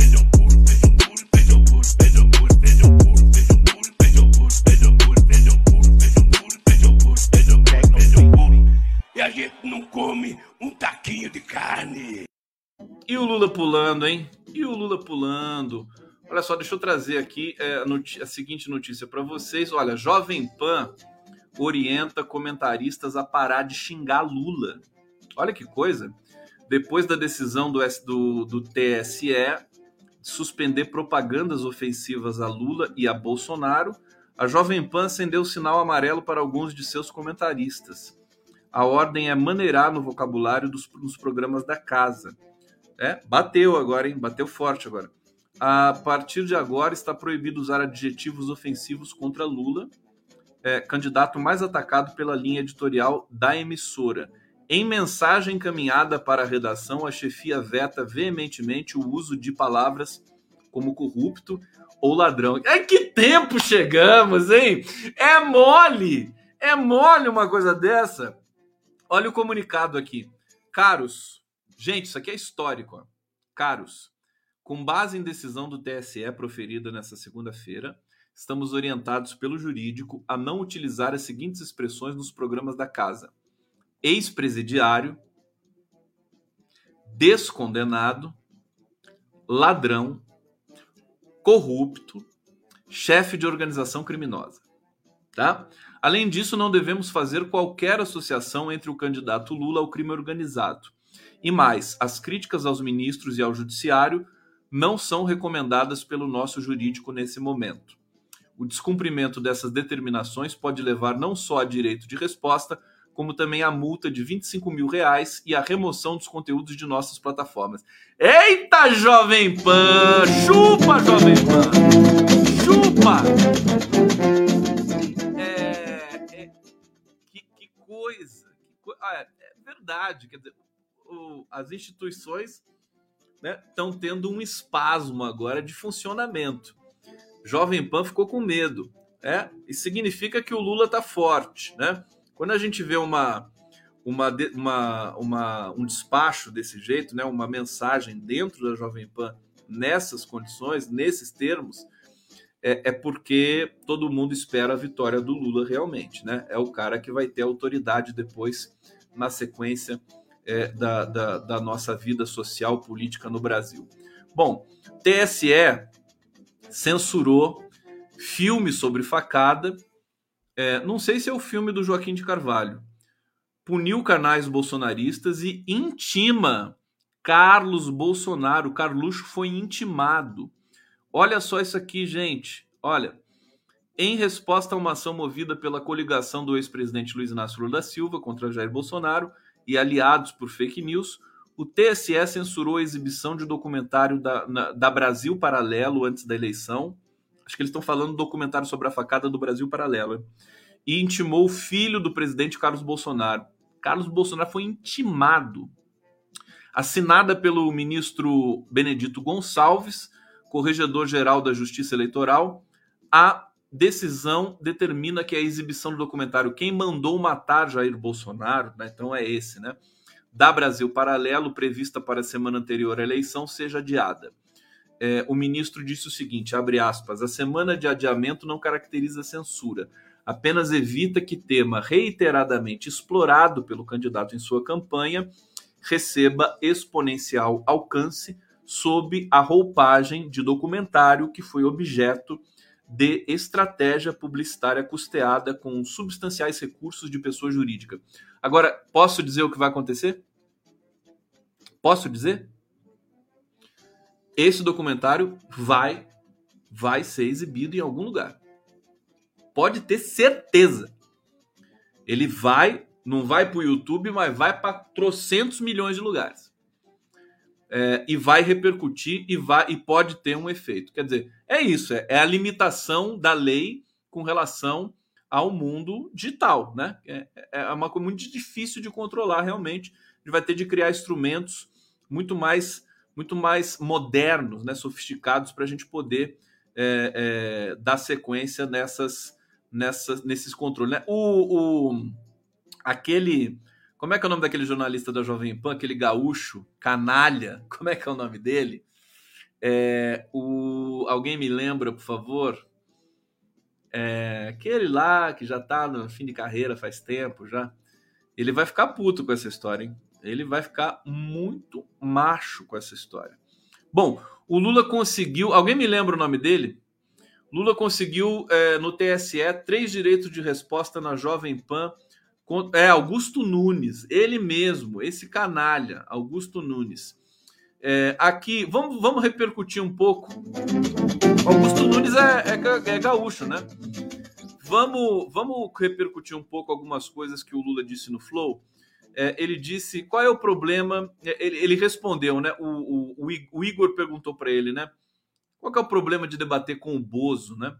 a gente não come um taquinho de carne. E o Lula pulando, hein? E o Lula pulando. Olha só, deixa eu trazer aqui é, a, a seguinte notícia para vocês. Olha, Jovem Pan orienta comentaristas a parar de xingar Lula. Olha que coisa. Depois da decisão do, do, do TSE suspender propagandas ofensivas a Lula e a Bolsonaro, a Jovem Pan acendeu o sinal amarelo para alguns de seus comentaristas a ordem é maneirar no vocabulário dos, nos programas da casa. É, bateu agora, hein? Bateu forte agora. A partir de agora está proibido usar adjetivos ofensivos contra Lula, é, candidato mais atacado pela linha editorial da emissora. Em mensagem encaminhada para a redação, a chefia veta veementemente o uso de palavras como corrupto ou ladrão. É que tempo chegamos, hein? É mole! É mole uma coisa dessa. Olha o comunicado aqui. Caros, gente, isso aqui é histórico. Ó. Caros, com base em decisão do TSE proferida nessa segunda-feira, estamos orientados pelo jurídico a não utilizar as seguintes expressões nos programas da casa: ex-presidiário, descondenado, ladrão, corrupto, chefe de organização criminosa. Tá? Além disso, não devemos fazer qualquer associação entre o candidato Lula ao crime organizado. E mais, as críticas aos ministros e ao judiciário não são recomendadas pelo nosso jurídico nesse momento. O descumprimento dessas determinações pode levar não só a direito de resposta, como também a multa de 25 mil reais e a remoção dos conteúdos de nossas plataformas. Eita, Jovem Pan! Chupa, Jovem Pan! Chupa! coisa. Que co... ah, é, é, verdade. Quer dizer, o, as instituições estão né, tendo um espasmo agora de funcionamento. Jovem Pan ficou com medo. Né? E significa que o Lula está forte. Né? Quando a gente vê uma, uma, uma, uma, um despacho desse jeito, né? uma mensagem dentro da Jovem Pan nessas condições, nesses termos, é, é, porque todo mundo espera a vitória do Lula realmente, né? É o cara que vai ter autoridade depois na sequência é, da, da, da, nossa vida social política no Brasil. Bom, TSE censurou filme sobre facada. É, não sei se é o filme do Joaquim de Carvalho. Puniu canais bolsonaristas e intima Carlos Bolsonaro. Carluxo foi intimado Olha só isso aqui, gente. Olha, em resposta a uma ação movida pela coligação do ex-presidente Luiz Inácio Lula da Silva contra Jair Bolsonaro e aliados por fake news, o TSE censurou a exibição de um documentário da, na, da Brasil Paralelo antes da eleição. Acho que eles estão falando do documentário sobre a facada do Brasil Paralelo. E intimou o filho do presidente Carlos Bolsonaro. Carlos Bolsonaro foi intimado. Assinada pelo ministro Benedito Gonçalves, corregedor-geral da Justiça Eleitoral, a decisão determina que a exibição do documentário Quem Mandou Matar Jair Bolsonaro, né, então é esse, né? Da Brasil Paralelo, prevista para a semana anterior à eleição, seja adiada. É, o ministro disse o seguinte: abre aspas, a semana de adiamento não caracteriza censura, apenas evita que tema reiteradamente explorado pelo candidato em sua campanha receba exponencial alcance sob a roupagem de documentário que foi objeto de estratégia publicitária custeada com substanciais recursos de pessoa jurídica. Agora, posso dizer o que vai acontecer? Posso dizer? Esse documentário vai vai ser exibido em algum lugar. Pode ter certeza. Ele vai, não vai para o YouTube, mas vai para trocentos milhões de lugares é, e vai repercutir e, vai, e pode ter um efeito. Quer dizer, é isso, é, é a limitação da lei com relação ao mundo digital, né? É, é uma coisa muito difícil de controlar realmente. A gente vai ter de criar instrumentos muito mais, muito mais modernos, né? sofisticados para a gente poder é, é, dar sequência nessas, nessas, nesses controles. Né? O, o, aquele como é que é o nome daquele jornalista da Jovem Pan, aquele gaúcho, canalha? Como é que é o nome dele? É, o, alguém me lembra, por favor? É, aquele lá que já tá no fim de carreira faz tempo já. Ele vai ficar puto com essa história, hein? Ele vai ficar muito macho com essa história. Bom, o Lula conseguiu. Alguém me lembra o nome dele? Lula conseguiu é, no TSE três direitos de resposta na Jovem Pan é, Augusto Nunes, ele mesmo, esse canalha, Augusto Nunes. É, aqui, vamos, vamos repercutir um pouco. Augusto Nunes é, é, é gaúcho, né? Vamos, vamos repercutir um pouco algumas coisas que o Lula disse no Flow. É, ele disse qual é o problema. É, ele, ele respondeu, né? O, o, o Igor perguntou para ele, né? Qual é o problema de debater com o Bozo, né?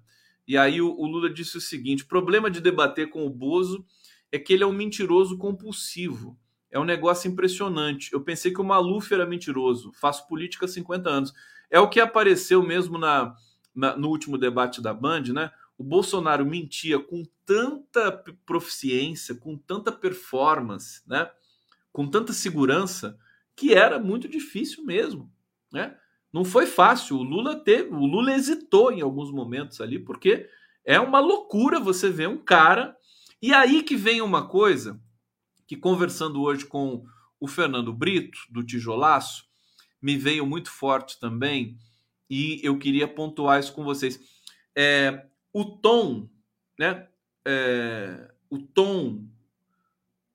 E aí o, o Lula disse o seguinte: problema de debater com o Bozo é que ele é um mentiroso compulsivo. É um negócio impressionante. Eu pensei que o Maluf era mentiroso. Faço política há 50 anos. É o que apareceu mesmo na, na, no último debate da Band, né? O Bolsonaro mentia com tanta proficiência, com tanta performance, né? Com tanta segurança, que era muito difícil mesmo, né? Não foi fácil. O Lula teve, o Lula hesitou em alguns momentos ali, porque é uma loucura você ver um cara e aí que vem uma coisa que, conversando hoje com o Fernando Brito, do Tijolaço, me veio muito forte também, e eu queria pontuar isso com vocês. É, o tom, né? É, o tom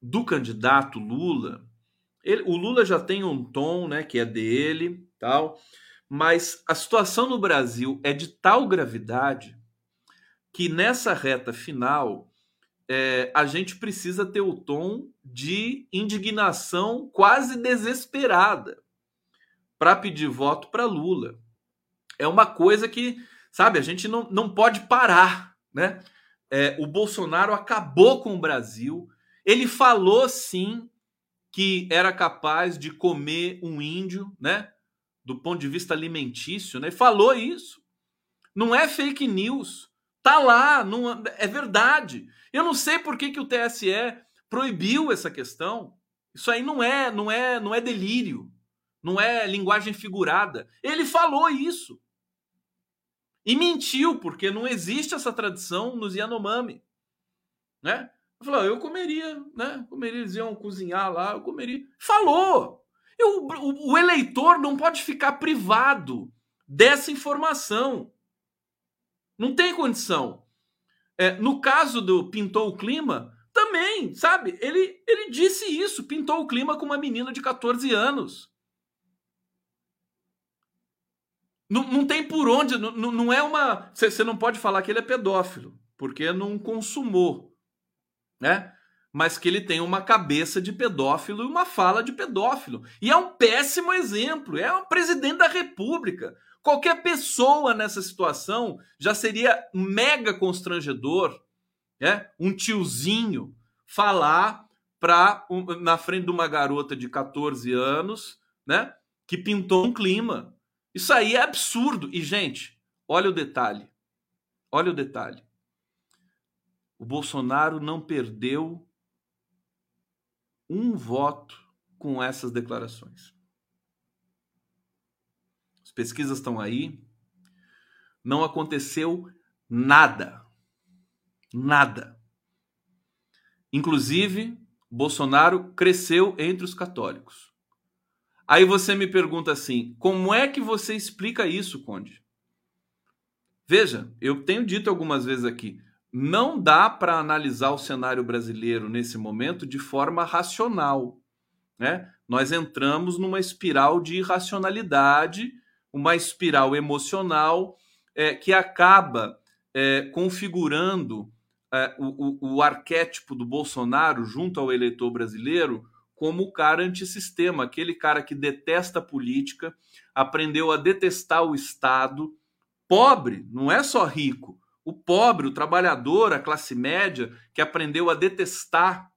do candidato Lula, ele, o Lula já tem um tom, né, que é dele, tal, mas a situação no Brasil é de tal gravidade que nessa reta final é, a gente precisa ter o tom de indignação quase desesperada para pedir voto para Lula. É uma coisa que, sabe, a gente não, não pode parar, né? É, o Bolsonaro acabou com o Brasil. Ele falou sim que era capaz de comer um índio, né? Do ponto de vista alimentício, né? Falou isso. Não é fake news. Tá lá, não, é verdade. Eu não sei por que, que o TSE proibiu essa questão. Isso aí não é, não é, não é delírio, não é linguagem figurada. Ele falou isso. E mentiu, porque não existe essa tradição nos Yanomami. Né? Falou, eu comeria, né? Comeria, eles iam cozinhar lá, eu comeria. Falou! Eu, o, o eleitor não pode ficar privado dessa informação. Não tem condição. É, no caso do Pintou o Clima, também, sabe? Ele, ele disse isso, pintou o clima com uma menina de 14 anos. Não, tem por onde, não, não é uma. Você não pode falar que ele é pedófilo, porque não consumou, né? Mas que ele tem uma cabeça de pedófilo e uma fala de pedófilo. E é um péssimo exemplo. É o presidente da República. Qualquer pessoa nessa situação já seria mega constrangedor, né? Um tiozinho falar para na frente de uma garota de 14 anos, né? Que pintou um clima. Isso aí é absurdo. E gente, olha o detalhe. Olha o detalhe. o Bolsonaro não perdeu um voto com essas declarações. As pesquisas estão aí. Não aconteceu nada. Nada. Inclusive, Bolsonaro cresceu entre os católicos. Aí você me pergunta assim: como é que você explica isso, Conde? Veja, eu tenho dito algumas vezes aqui, não dá para analisar o cenário brasileiro nesse momento de forma racional. Né? Nós entramos numa espiral de irracionalidade, uma espiral emocional é, que acaba é, configurando é, o, o, o arquétipo do Bolsonaro junto ao eleitor brasileiro como o cara antissistema, aquele cara que detesta a política, aprendeu a detestar o Estado. Pobre, não é só rico. O pobre, o trabalhador, a classe média, que aprendeu a detestar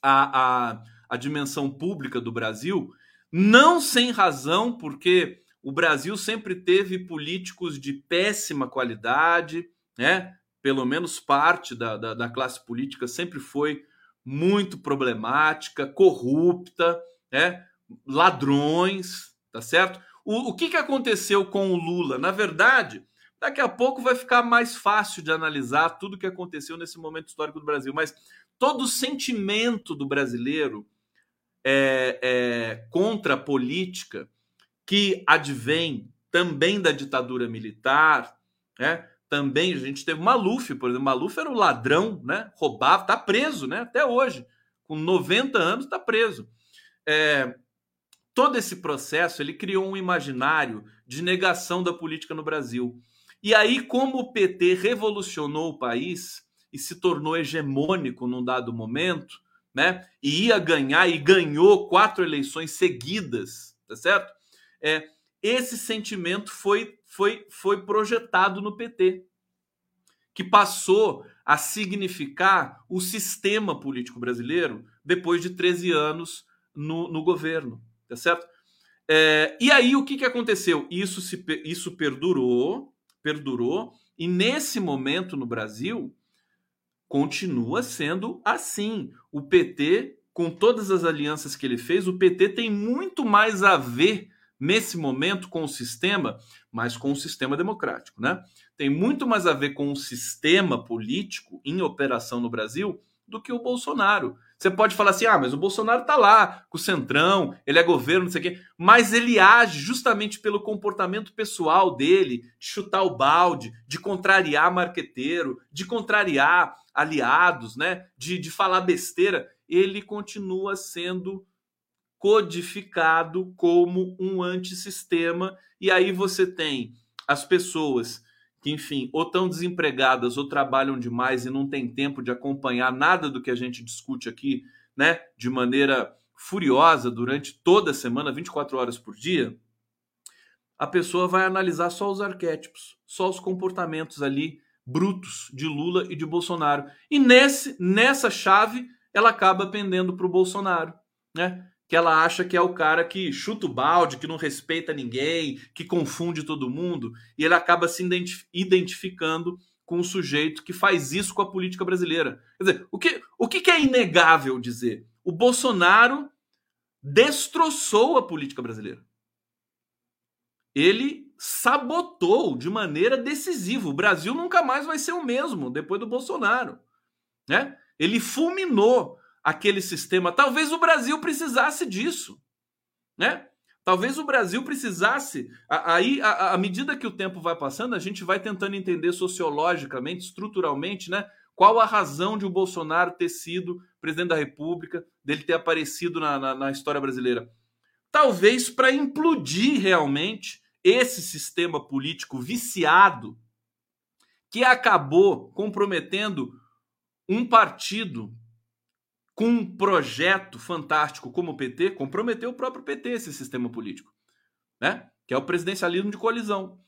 a, a, a dimensão pública do Brasil, não sem razão, porque o Brasil sempre teve políticos de péssima qualidade, né? pelo menos parte da, da, da classe política sempre foi muito problemática, corrupta, né? ladrões, tá certo? O, o que, que aconteceu com o Lula? Na verdade, daqui a pouco vai ficar mais fácil de analisar tudo o que aconteceu nesse momento histórico do Brasil, mas todo o sentimento do brasileiro é, é, contra a política que advém também da ditadura militar, né? Também a gente teve Maluf, por exemplo, Maluf era um ladrão, né? Roubava, tá preso, né? Até hoje, com 90 anos, está preso. É, todo esse processo ele criou um imaginário de negação da política no Brasil. E aí, como o PT revolucionou o país e se tornou hegemônico num dado momento, né? E ia ganhar e ganhou quatro eleições seguidas, tá certo? É, esse sentimento foi foi, foi projetado no PT, que passou a significar o sistema político brasileiro depois de 13 anos no, no governo, tá certo? É, e aí o que, que aconteceu? Isso, se, isso perdurou, perdurou, e nesse momento no Brasil continua sendo assim. O PT, com todas as alianças que ele fez, o PT tem muito mais a ver nesse momento com o sistema, mas com o sistema democrático, né? Tem muito mais a ver com o sistema político em operação no Brasil do que o Bolsonaro. Você pode falar assim: ah, mas o Bolsonaro tá lá com o Centrão, ele é governo, não sei o quê. Mas ele age justamente pelo comportamento pessoal dele, de chutar o balde, de contrariar marqueteiro, de contrariar aliados, né? De, de falar besteira. Ele continua sendo codificado como um antissistema, e aí você tem as pessoas que, enfim, ou estão desempregadas ou trabalham demais e não tem tempo de acompanhar nada do que a gente discute aqui, né, de maneira furiosa durante toda a semana, 24 horas por dia, a pessoa vai analisar só os arquétipos, só os comportamentos ali brutos de Lula e de Bolsonaro. E nesse nessa chave ela acaba pendendo para o Bolsonaro, né? Que ela acha que é o cara que chuta o balde, que não respeita ninguém, que confunde todo mundo, e ele acaba se identificando com o sujeito que faz isso com a política brasileira. Quer dizer, o que, o que é inegável dizer? O Bolsonaro destroçou a política brasileira. Ele sabotou de maneira decisiva. O Brasil nunca mais vai ser o mesmo depois do Bolsonaro. Né? Ele fulminou aquele sistema. Talvez o Brasil precisasse disso, né? Talvez o Brasil precisasse. Aí, à medida que o tempo vai passando, a gente vai tentando entender sociologicamente, estruturalmente, né? Qual a razão de o Bolsonaro ter sido presidente da República, dele ter aparecido na, na, na história brasileira? Talvez para implodir realmente esse sistema político viciado que acabou comprometendo um partido com um projeto fantástico como o PT, comprometeu o próprio PT, esse sistema político, né? que é o presidencialismo de coalizão.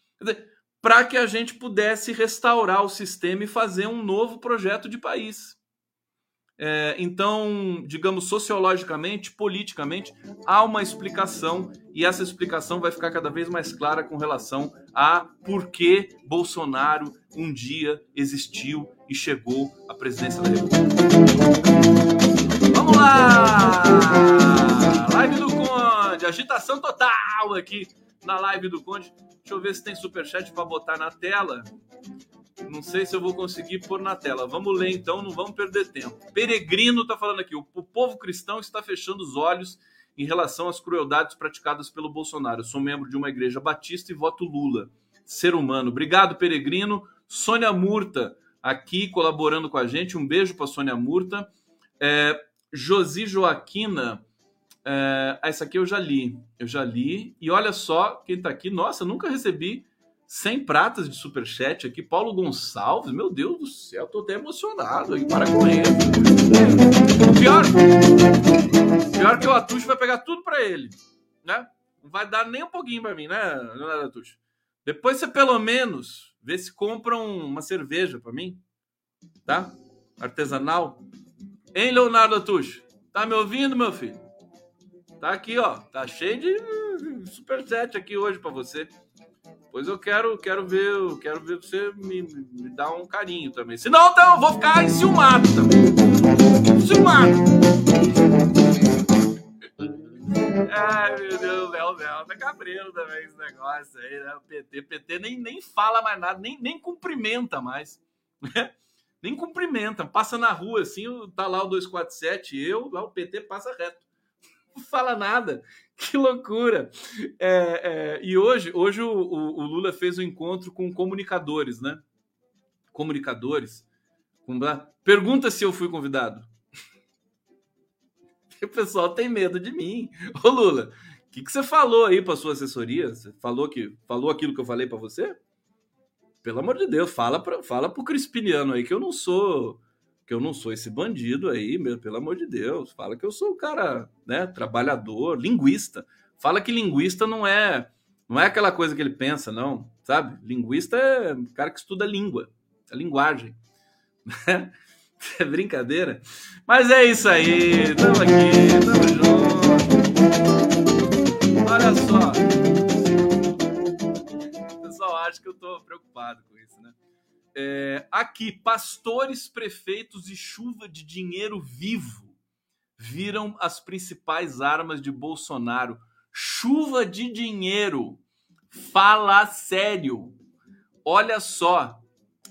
Para que a gente pudesse restaurar o sistema e fazer um novo projeto de país. É, então, digamos, sociologicamente, politicamente, há uma explicação e essa explicação vai ficar cada vez mais clara com relação a por que Bolsonaro um dia existiu e chegou à presidência da República. Vamos lá! Live do Conde, agitação total aqui na live do Conde. Deixa eu ver se tem superchat para botar na tela. Não sei se eu vou conseguir pôr na tela. Vamos ler então, não vamos perder tempo. Peregrino está falando aqui: o povo cristão está fechando os olhos em relação às crueldades praticadas pelo Bolsonaro. Eu sou membro de uma igreja batista e voto Lula. Ser humano. Obrigado, Peregrino. Sônia Murta aqui colaborando com a gente. Um beijo para Sônia Murta. É, Josi Joaquina. É, essa aqui eu já li. Eu já li. E olha só quem está aqui. Nossa, nunca recebi 100 pratas de superchat aqui. Paulo Gonçalves. Meu Deus do céu, tô até emocionado aqui. Para com ele. Pior, pior que o Atucho vai pegar tudo para ele. Né? Não vai dar nem um pouquinho para mim, né, Leonardo Atucho? Depois você pelo menos vê se compram uma cerveja para mim. Tá? Artesanal. Hein, Leonardo Atucho? Tá me ouvindo, meu filho? Tá aqui, ó. Tá cheio de superchat aqui hoje para você. Pois eu quero, quero ver, eu quero ver você me, me dar um carinho também. Senão, então, eu vou ficar enciumado também. Enciumado. Ai, meu Deus, Léo, Léo, tá cabreiro também esse negócio aí, né? O PT, PT nem, nem fala mais nada, nem, nem cumprimenta mais. Nem cumprimenta, passa na rua assim, tá lá o 247, eu, lá o PT passa reto. Não fala nada. Que loucura! É, é, e hoje, hoje o, o, o, Lula fez um encontro com comunicadores, né? Comunicadores. Com... Pergunta se eu fui convidado. O pessoal tem medo de mim. Ô Lula, o que, que você falou aí para sua assessoria? Você falou que falou aquilo que eu falei para você? Pelo amor de Deus, fala para fala pro Crispiniano aí que eu não sou que eu não sou esse bandido aí, meu, pelo amor de Deus. Fala que eu sou o cara, né, trabalhador, linguista. Fala que linguista não é não é aquela coisa que ele pensa, não, sabe? Linguista é o cara que estuda língua, a linguagem. é brincadeira. Mas é isso aí, estamos aqui, estamos juntos. Olha só. Acha que eu estou preocupado com isso, né? É, aqui, pastores, prefeitos e chuva de dinheiro vivo viram as principais armas de Bolsonaro. Chuva de dinheiro. Fala sério. Olha só,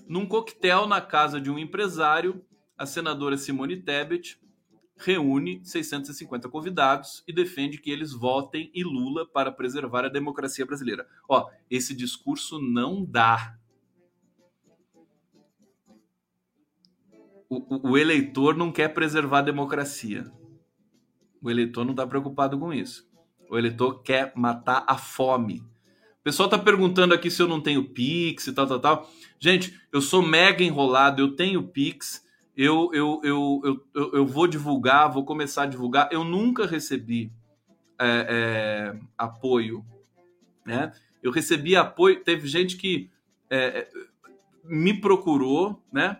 num coquetel na casa de um empresário, a senadora Simone Tebet reúne 650 convidados e defende que eles votem em Lula para preservar a democracia brasileira. Ó, esse discurso não dá o, o eleitor não quer preservar a democracia. O eleitor não está preocupado com isso. O eleitor quer matar a fome. O pessoal está perguntando aqui se eu não tenho Pix e tal, tal, tal. Gente, eu sou mega enrolado, eu tenho Pix, eu, eu, eu, eu, eu, vou divulgar, vou começar a divulgar. Eu nunca recebi é, é, apoio. Né? Eu recebi apoio, teve gente que é, é me procurou, né?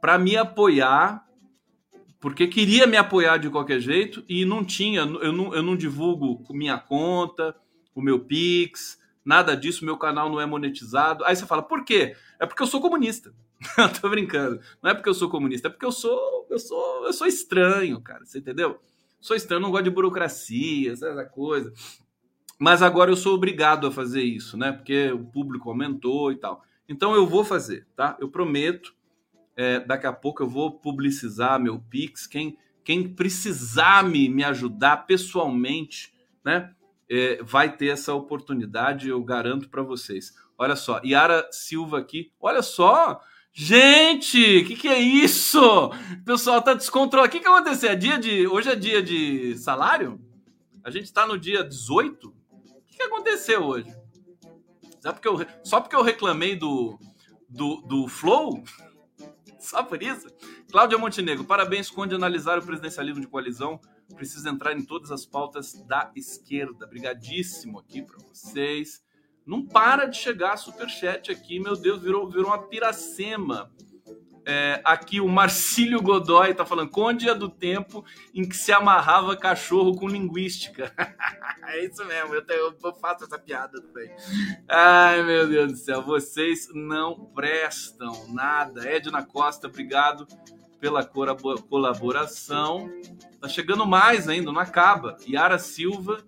para me apoiar, porque queria me apoiar de qualquer jeito e não tinha, eu não, eu não divulgo minha conta, o meu Pix, nada disso, meu canal não é monetizado. Aí você fala, por quê? É porque eu sou comunista. Tô brincando. Não é porque eu sou comunista, é porque eu sou, eu sou, eu sou estranho, cara. Você entendeu? Sou estranho, não gosto de burocracia, essa coisa. Mas agora eu sou obrigado a fazer isso, né? Porque o público aumentou e tal. Então eu vou fazer, tá? Eu prometo. É, daqui a pouco eu vou publicizar meu Pix. Quem, quem precisar me, me ajudar pessoalmente, né? É, vai ter essa oportunidade, eu garanto para vocês. Olha só, Yara Silva aqui. Olha só, gente, o que, que é isso? O pessoal tá descontrolado. O que, que aconteceu? É dia de. Hoje é dia de salário? A gente está no dia 18? O que, que aconteceu hoje? Só porque eu, só porque eu reclamei do, do, do Flow? Só por isso? Cláudia Montenegro, parabéns, Conde, analisar o presidencialismo de coalizão. Precisa entrar em todas as pautas da esquerda. Brigadíssimo aqui para vocês. Não para de chegar superchat aqui, meu Deus, virou, virou uma piracema. É, aqui o Marcílio Godoy tá falando, Conde é do tempo em que se amarrava cachorro com linguística. é isso mesmo, eu, tenho, eu, faço essa piada também. Ai, meu Deus do céu, vocês não prestam nada. Edna Costa, obrigado pela colaboração. Tá chegando mais ainda, não acaba. Yara Silva,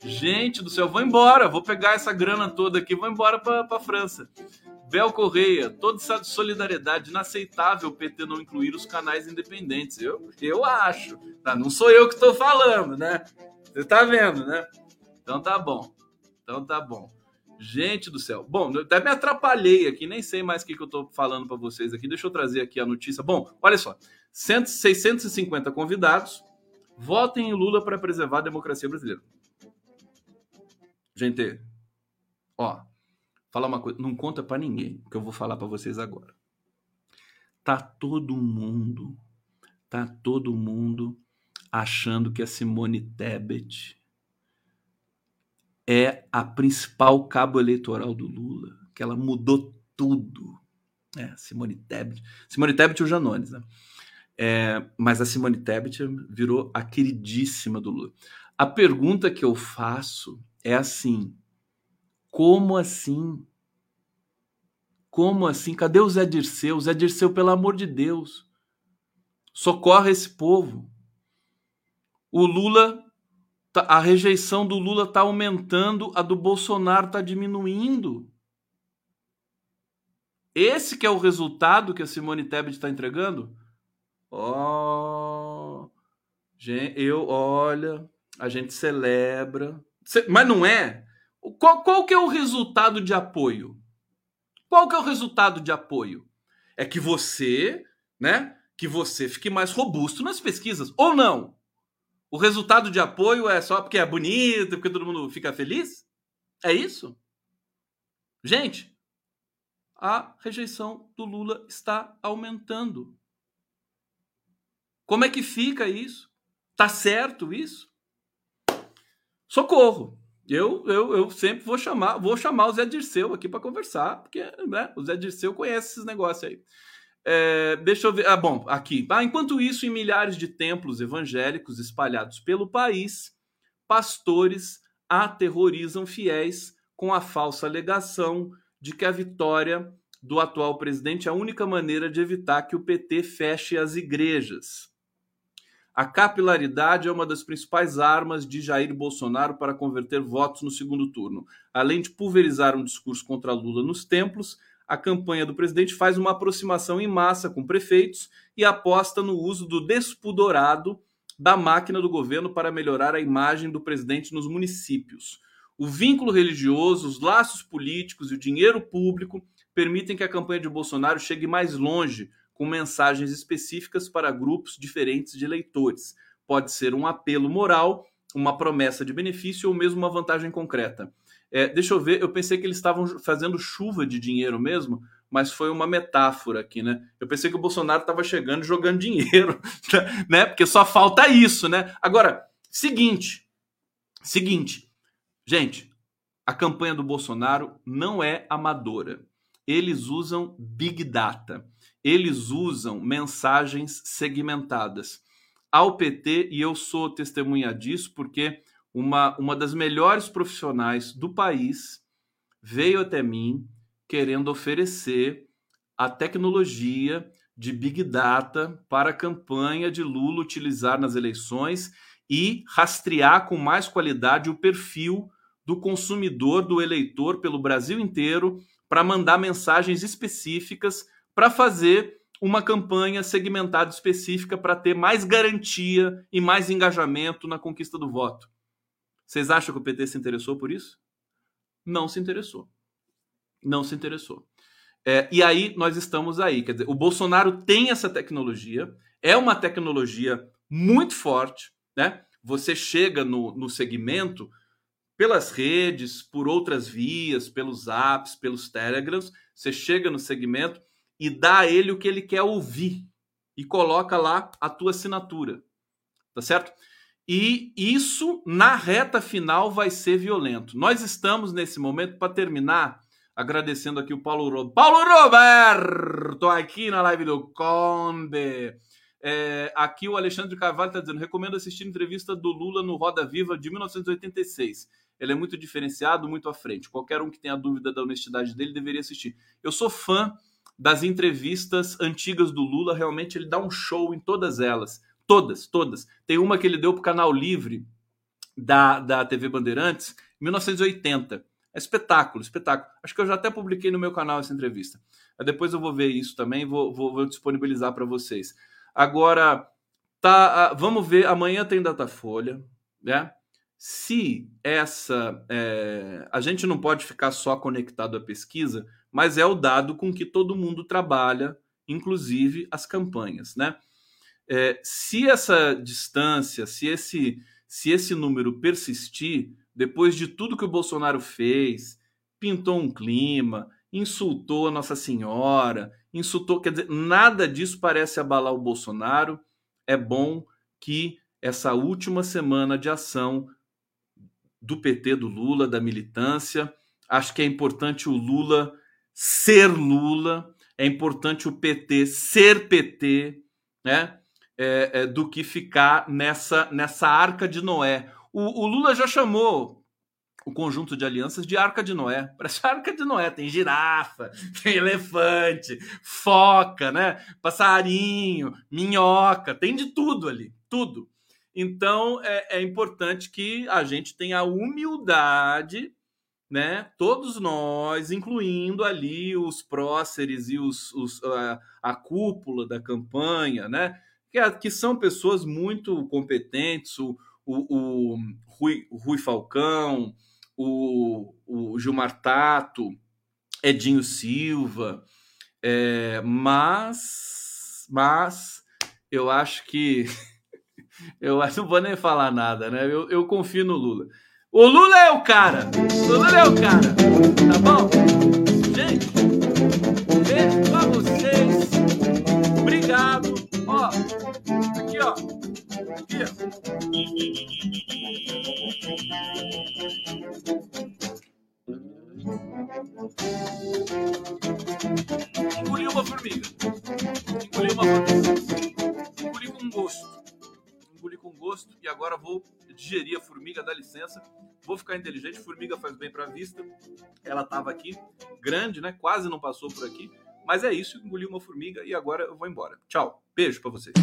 gente do céu, vou embora, vou pegar essa grana toda aqui, vou embora para França. Bel Correia, toda essa solidariedade, inaceitável o PT não incluir os canais independentes. Eu, eu acho. Tá? Não sou eu que estou falando, né? Você tá vendo, né? Então tá bom. Então tá bom. Gente do céu. Bom, até me atrapalhei aqui, nem sei mais o que, que eu estou falando para vocês aqui. Deixa eu trazer aqui a notícia. Bom, olha só. 650 convidados votem em Lula para preservar a democracia brasileira. Gente, ó, falar uma coisa, não conta para ninguém, que eu vou falar para vocês agora. Tá todo mundo, tá todo mundo achando que a Simone Tebet é a principal cabo eleitoral do Lula, que ela mudou tudo. É, Simone Tebet. Simone Tebet e o Janones, né? É, mas a Simone Tebet virou a queridíssima do Lula. A pergunta que eu faço é assim: como assim? Como assim? Cadê o Zé Dirceu? Zé Dirceu, pelo amor de Deus, socorre esse povo. O Lula, a rejeição do Lula está aumentando, a do Bolsonaro está diminuindo. Esse que é o resultado que a Simone Tebet está entregando? Ó, oh, eu, olha, a gente celebra, mas não é. Qual, qual que é o resultado de apoio? Qual que é o resultado de apoio? É que você, né, que você fique mais robusto nas pesquisas, ou não? O resultado de apoio é só porque é bonito, porque todo mundo fica feliz? É isso? Gente, a rejeição do Lula está aumentando. Como é que fica isso? Tá certo isso? Socorro! Eu, eu, eu sempre vou chamar, vou chamar o Zé Dirceu aqui para conversar, porque né, o Zé Dirceu conhece esses negócios aí. É, deixa eu ver. Ah, bom, aqui. Ah, enquanto isso, em milhares de templos evangélicos espalhados pelo país, pastores aterrorizam fiéis com a falsa alegação de que a vitória do atual presidente é a única maneira de evitar que o PT feche as igrejas. A capilaridade é uma das principais armas de Jair Bolsonaro para converter votos no segundo turno. Além de pulverizar um discurso contra Lula nos templos, a campanha do presidente faz uma aproximação em massa com prefeitos e aposta no uso do despudorado da máquina do governo para melhorar a imagem do presidente nos municípios. O vínculo religioso, os laços políticos e o dinheiro público permitem que a campanha de Bolsonaro chegue mais longe com mensagens específicas para grupos diferentes de eleitores. Pode ser um apelo moral, uma promessa de benefício ou mesmo uma vantagem concreta. É, deixa eu ver, eu pensei que eles estavam fazendo chuva de dinheiro mesmo, mas foi uma metáfora aqui, né? Eu pensei que o Bolsonaro estava chegando jogando dinheiro, né? Porque só falta isso, né? Agora, seguinte, seguinte, gente, a campanha do Bolsonaro não é amadora. Eles usam Big Data eles usam mensagens segmentadas. Ao PT, e eu sou testemunha disso, porque uma, uma das melhores profissionais do país veio até mim querendo oferecer a tecnologia de Big Data para a campanha de Lula utilizar nas eleições e rastrear com mais qualidade o perfil do consumidor, do eleitor pelo Brasil inteiro, para mandar mensagens específicas para fazer uma campanha segmentada específica para ter mais garantia e mais engajamento na conquista do voto. Vocês acham que o PT se interessou por isso? Não se interessou. Não se interessou. É, e aí nós estamos aí. Quer dizer, o Bolsonaro tem essa tecnologia, é uma tecnologia muito forte, né? Você chega no, no segmento pelas redes, por outras vias, pelos apps, pelos telegrams, você chega no segmento e dá a ele o que ele quer ouvir e coloca lá a tua assinatura. Tá certo? E isso na reta final vai ser violento. Nós estamos nesse momento para terminar Agradecendo aqui o Paulo Roberto. Paulo Roberto, aqui na live do Conde. É, aqui o Alexandre Carvalho está dizendo: recomendo assistir a entrevista do Lula no Roda Viva de 1986. Ele é muito diferenciado, muito à frente. Qualquer um que tenha dúvida da honestidade dele deveria assistir. Eu sou fã das entrevistas antigas do Lula, realmente ele dá um show em todas elas. Todas, todas. Tem uma que ele deu para o canal Livre da, da TV Bandeirantes, em 1980. É espetáculo, espetáculo. Acho que eu já até publiquei no meu canal essa entrevista. Depois eu vou ver isso também, vou, vou, vou disponibilizar para vocês. Agora, tá, vamos ver. Amanhã tem Datafolha, né? Se essa. É, a gente não pode ficar só conectado à pesquisa, mas é o dado com que todo mundo trabalha, inclusive as campanhas, né? É, se essa distância, se esse, se esse número persistir, depois de tudo que o Bolsonaro fez, pintou um clima, insultou a Nossa Senhora, insultou, quer dizer, nada disso parece abalar o Bolsonaro. É bom que essa última semana de ação do PT, do Lula, da militância, acho que é importante o Lula ser Lula, é importante o PT ser PT, né? É, é, do que ficar nessa, nessa arca de Noé. O, o Lula já chamou o conjunto de alianças de Arca de Noé. Parece Arca de Noé, tem girafa, tem elefante, foca, né? Passarinho, minhoca, tem de tudo ali, tudo. Então é, é importante que a gente tenha a humildade, né? Todos nós, incluindo ali os próceres e os, os a, a, cúpula da campanha, né? Que, que são pessoas muito competentes, o, o, o Rui, Rui Falcão, o, o Gilmar Tato, Edinho Silva, é, mas, mas eu acho que eu não vou nem falar nada, né? Eu, eu confio no Lula. O Lula é o cara. O Lula é o cara. Tá bom? Gente, Ó. Engoli uma formiga. Engoli uma formiga. Engoli com gosto. Engoli com gosto e agora vou digerir a formiga, dá licença. Vou ficar inteligente, formiga faz bem para a vista. Ela estava aqui, grande, né? Quase não passou por aqui. Mas é isso, engoli uma formiga e agora eu vou embora. Tchau. Beijo para vocês.